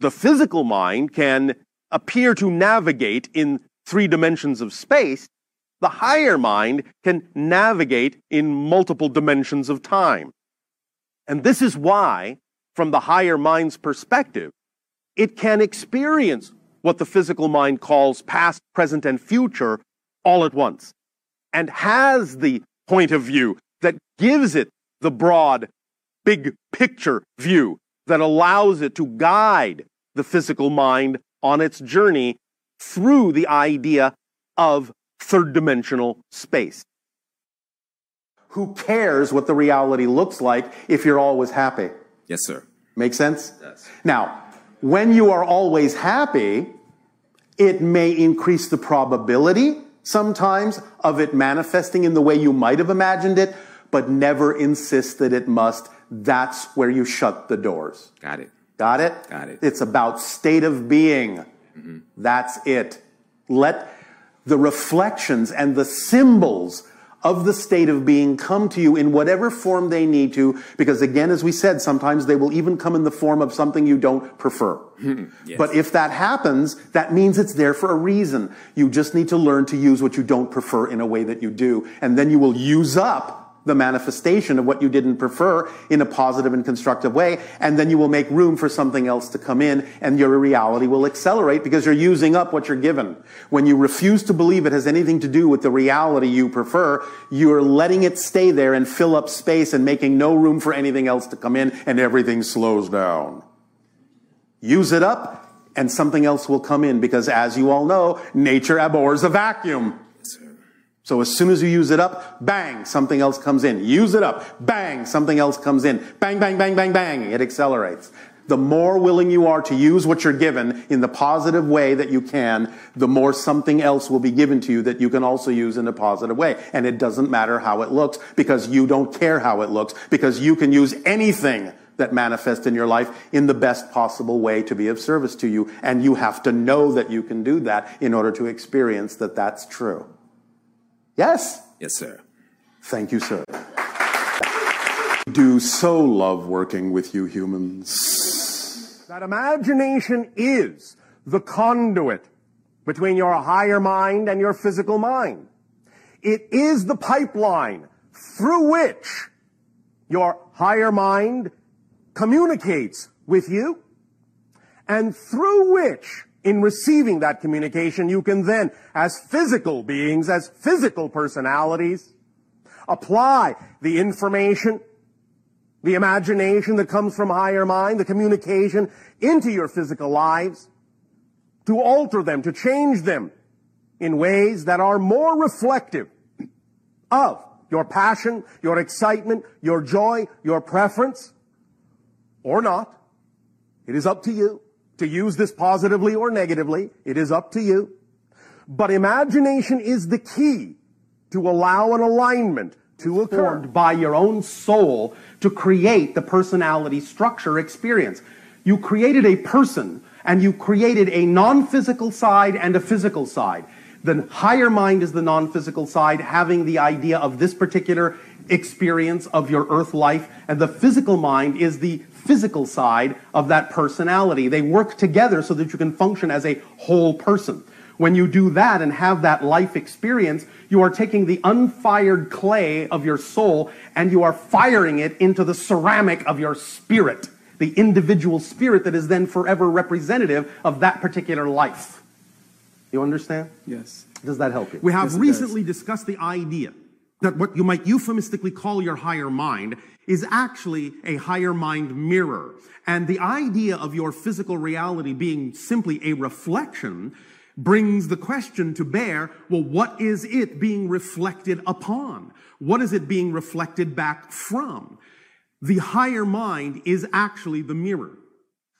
the physical mind can appear to navigate in three dimensions of space, the higher mind can navigate in multiple dimensions of time. And this is why, from the higher mind's perspective, it can experience what the physical mind calls past, present, and future all at once, and has the point of view that gives it the broad, big picture view that allows it to guide the physical mind on its journey through the idea of third dimensional space. Who cares what the reality looks like if you're always happy? Yes, sir. Make sense? Yes. Now, when you are always happy, it may increase the probability sometimes of it manifesting in the way you might have imagined it, but never insist that it must. That's where you shut the doors. Got it. Got it? Got it. It's about state of being. Mm-hmm. That's it. Let the reflections and the symbols of the state of being come to you in whatever form they need to, because again, as we said, sometimes they will even come in the form of something you don't prefer. Mm-hmm. Yes. But if that happens, that means it's there for a reason. You just need to learn to use what you don't prefer in a way that you do, and then you will use up the manifestation of what you didn't prefer in a positive and constructive way, and then you will make room for something else to come in, and your reality will accelerate because you're using up what you're given. When you refuse to believe it has anything to do with the reality you prefer, you're letting it stay there and fill up space and making no room for anything else to come in, and everything slows down. Use it up, and something else will come in because, as you all know, nature abhors a vacuum. So as soon as you use it up, bang, something else comes in. Use it up, bang, something else comes in. Bang, bang, bang, bang, bang. It accelerates. The more willing you are to use what you're given in the positive way that you can, the more something else will be given to you that you can also use in a positive way. And it doesn't matter how it looks because you don't care how it looks because you can use anything that manifests in your life in the best possible way to be of service to you. And you have to know that you can do that in order to experience that that's true. Yes? Yes, sir. Thank you, sir. Do so love working with you humans. That imagination is the conduit between your higher mind and your physical mind. It is the pipeline through which your higher mind communicates with you and through which in receiving that communication, you can then, as physical beings, as physical personalities, apply the information, the imagination that comes from higher mind, the communication into your physical lives, to alter them, to change them in ways that are more reflective of your passion, your excitement, your joy, your preference, or not. It is up to you to use this positively or negatively. It is up to you. But imagination is the key to allow an alignment to occur. Formed by your own soul to create the personality structure experience. You created a person and you created a non-physical side and a physical side. The higher mind is the non-physical side, having the idea of this particular experience of your earth life, and the physical mind is the physical side of that personality. They work together so that you can function as a whole person. When you do that and have that life experience, you are taking the unfired clay of your soul and you are firing it into the ceramic of your spirit, the individual spirit that is then forever representative of that particular life. You understand? Yes. Does that help you? We have Yes, it recently discussed the idea that what you might euphemistically call your higher mind is actually a higher mind mirror. And the idea of your physical reality being simply a reflection brings the question to bear, well, what is it being reflected upon? What is it being reflected back from? The higher mind is actually the mirror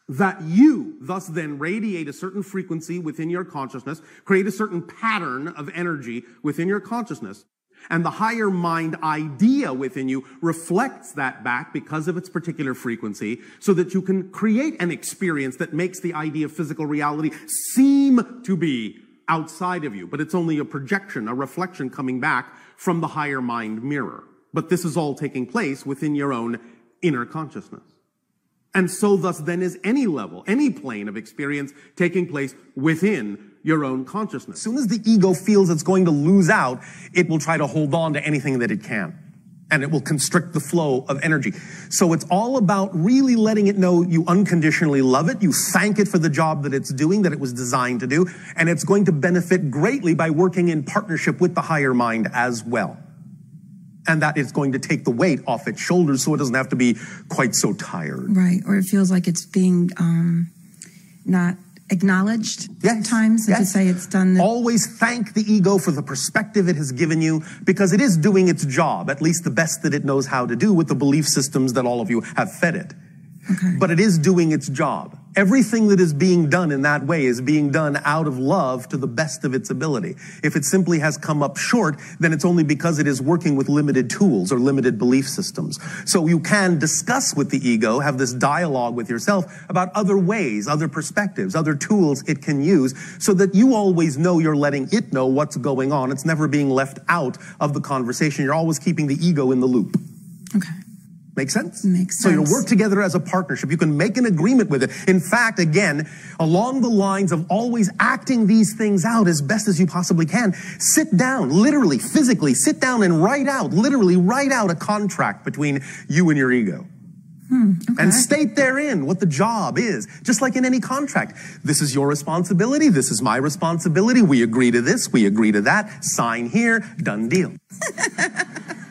that you thus then radiate a certain frequency within your consciousness, create a certain pattern of energy within your consciousness. And the higher mind idea within you reflects that back because of its particular frequency so that you can create an experience that makes the idea of physical reality seem to be outside of you. But it's only a projection, a reflection coming back from the higher mind mirror. But this is all taking place within your own inner consciousness. And so thus then is any level, any plane of experience taking place within your own consciousness. As soon as the ego feels it's going to lose out, it will try to hold on to anything that it can. And it will constrict the flow of energy. So it's all about really letting it know you unconditionally love it. You thank it for the job that it's doing, that it was designed to do. And it's going to benefit greatly by working in partnership with the higher mind as well. And that is going to take the weight off its shoulders so it doesn't have to be quite so tired. Right. Or it feels like it's being um, not acknowledged Yes, times and to say it's done the Always thank the ego for the perspective it has given you because it is doing its job, at least the best that it knows how to do with the belief systems that all of you have fed it. Okay. But it is doing its job. Everything that is being done in that way is being done out of love to the best of its ability. If it simply has come up short, then it's only because it is working with limited tools or limited belief systems. So you can discuss with the ego, have this dialogue with yourself about other ways, other perspectives, other tools it can use so that you always know you're letting it know what's going on. It's never being left out of the conversation. You're always keeping the ego in the loop. Okay. Make sense? Makes sense. So you'll work together as a partnership. You can make an agreement with it. In fact, again, along the lines of always acting these things out as best as you possibly can, sit down, literally, physically, sit down and write out, literally write out a contract between you and your ego. Hmm, and state therein what the job is, just like in any contract. This is your responsibility. This is my responsibility. We agree to this. We agree to that. Sign here. Done deal. [LAUGHS]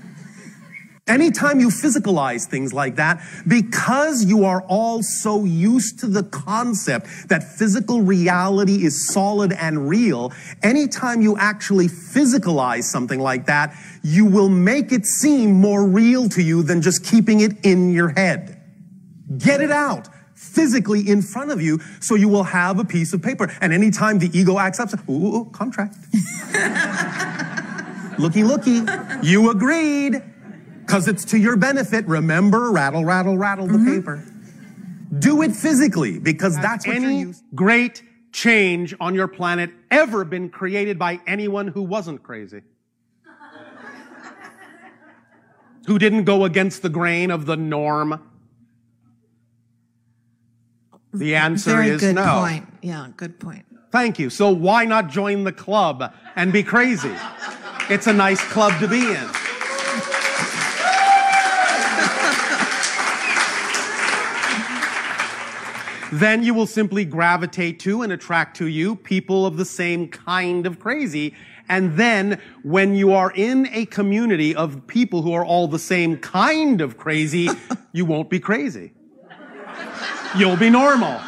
Anytime you physicalize things like that, because you are all so used to the concept that physical reality is solid and real, anytime you actually physicalize something like that, you will make it seem more real to you than just keeping it in your head. Get it out physically in front of you so you will have a piece of paper. And anytime the ego acts up, ooh, ooh, ooh, contract. [LAUGHS] looky, looky. You agreed. Because it's to your benefit. Remember, rattle, rattle, rattle the mm-hmm. paper. Do it physically because that's what you're any great change on your planet ever been created by anyone who wasn't crazy? [LAUGHS] who didn't go against the grain of the norm? The answer Very is good no. point. Yeah, good point. Thank you. So why not join the club and be crazy? It's a nice club to be in. Then you will simply gravitate to and attract to you people of the same kind of crazy. And then when you are in a community of people who are all the same kind of crazy, [LAUGHS] you won't be crazy. You'll be normal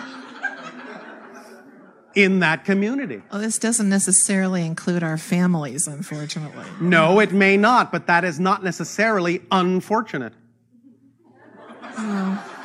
in that community. Well, this doesn't necessarily include our families, unfortunately. No, it may not, but that is not necessarily unfortunate. Oh.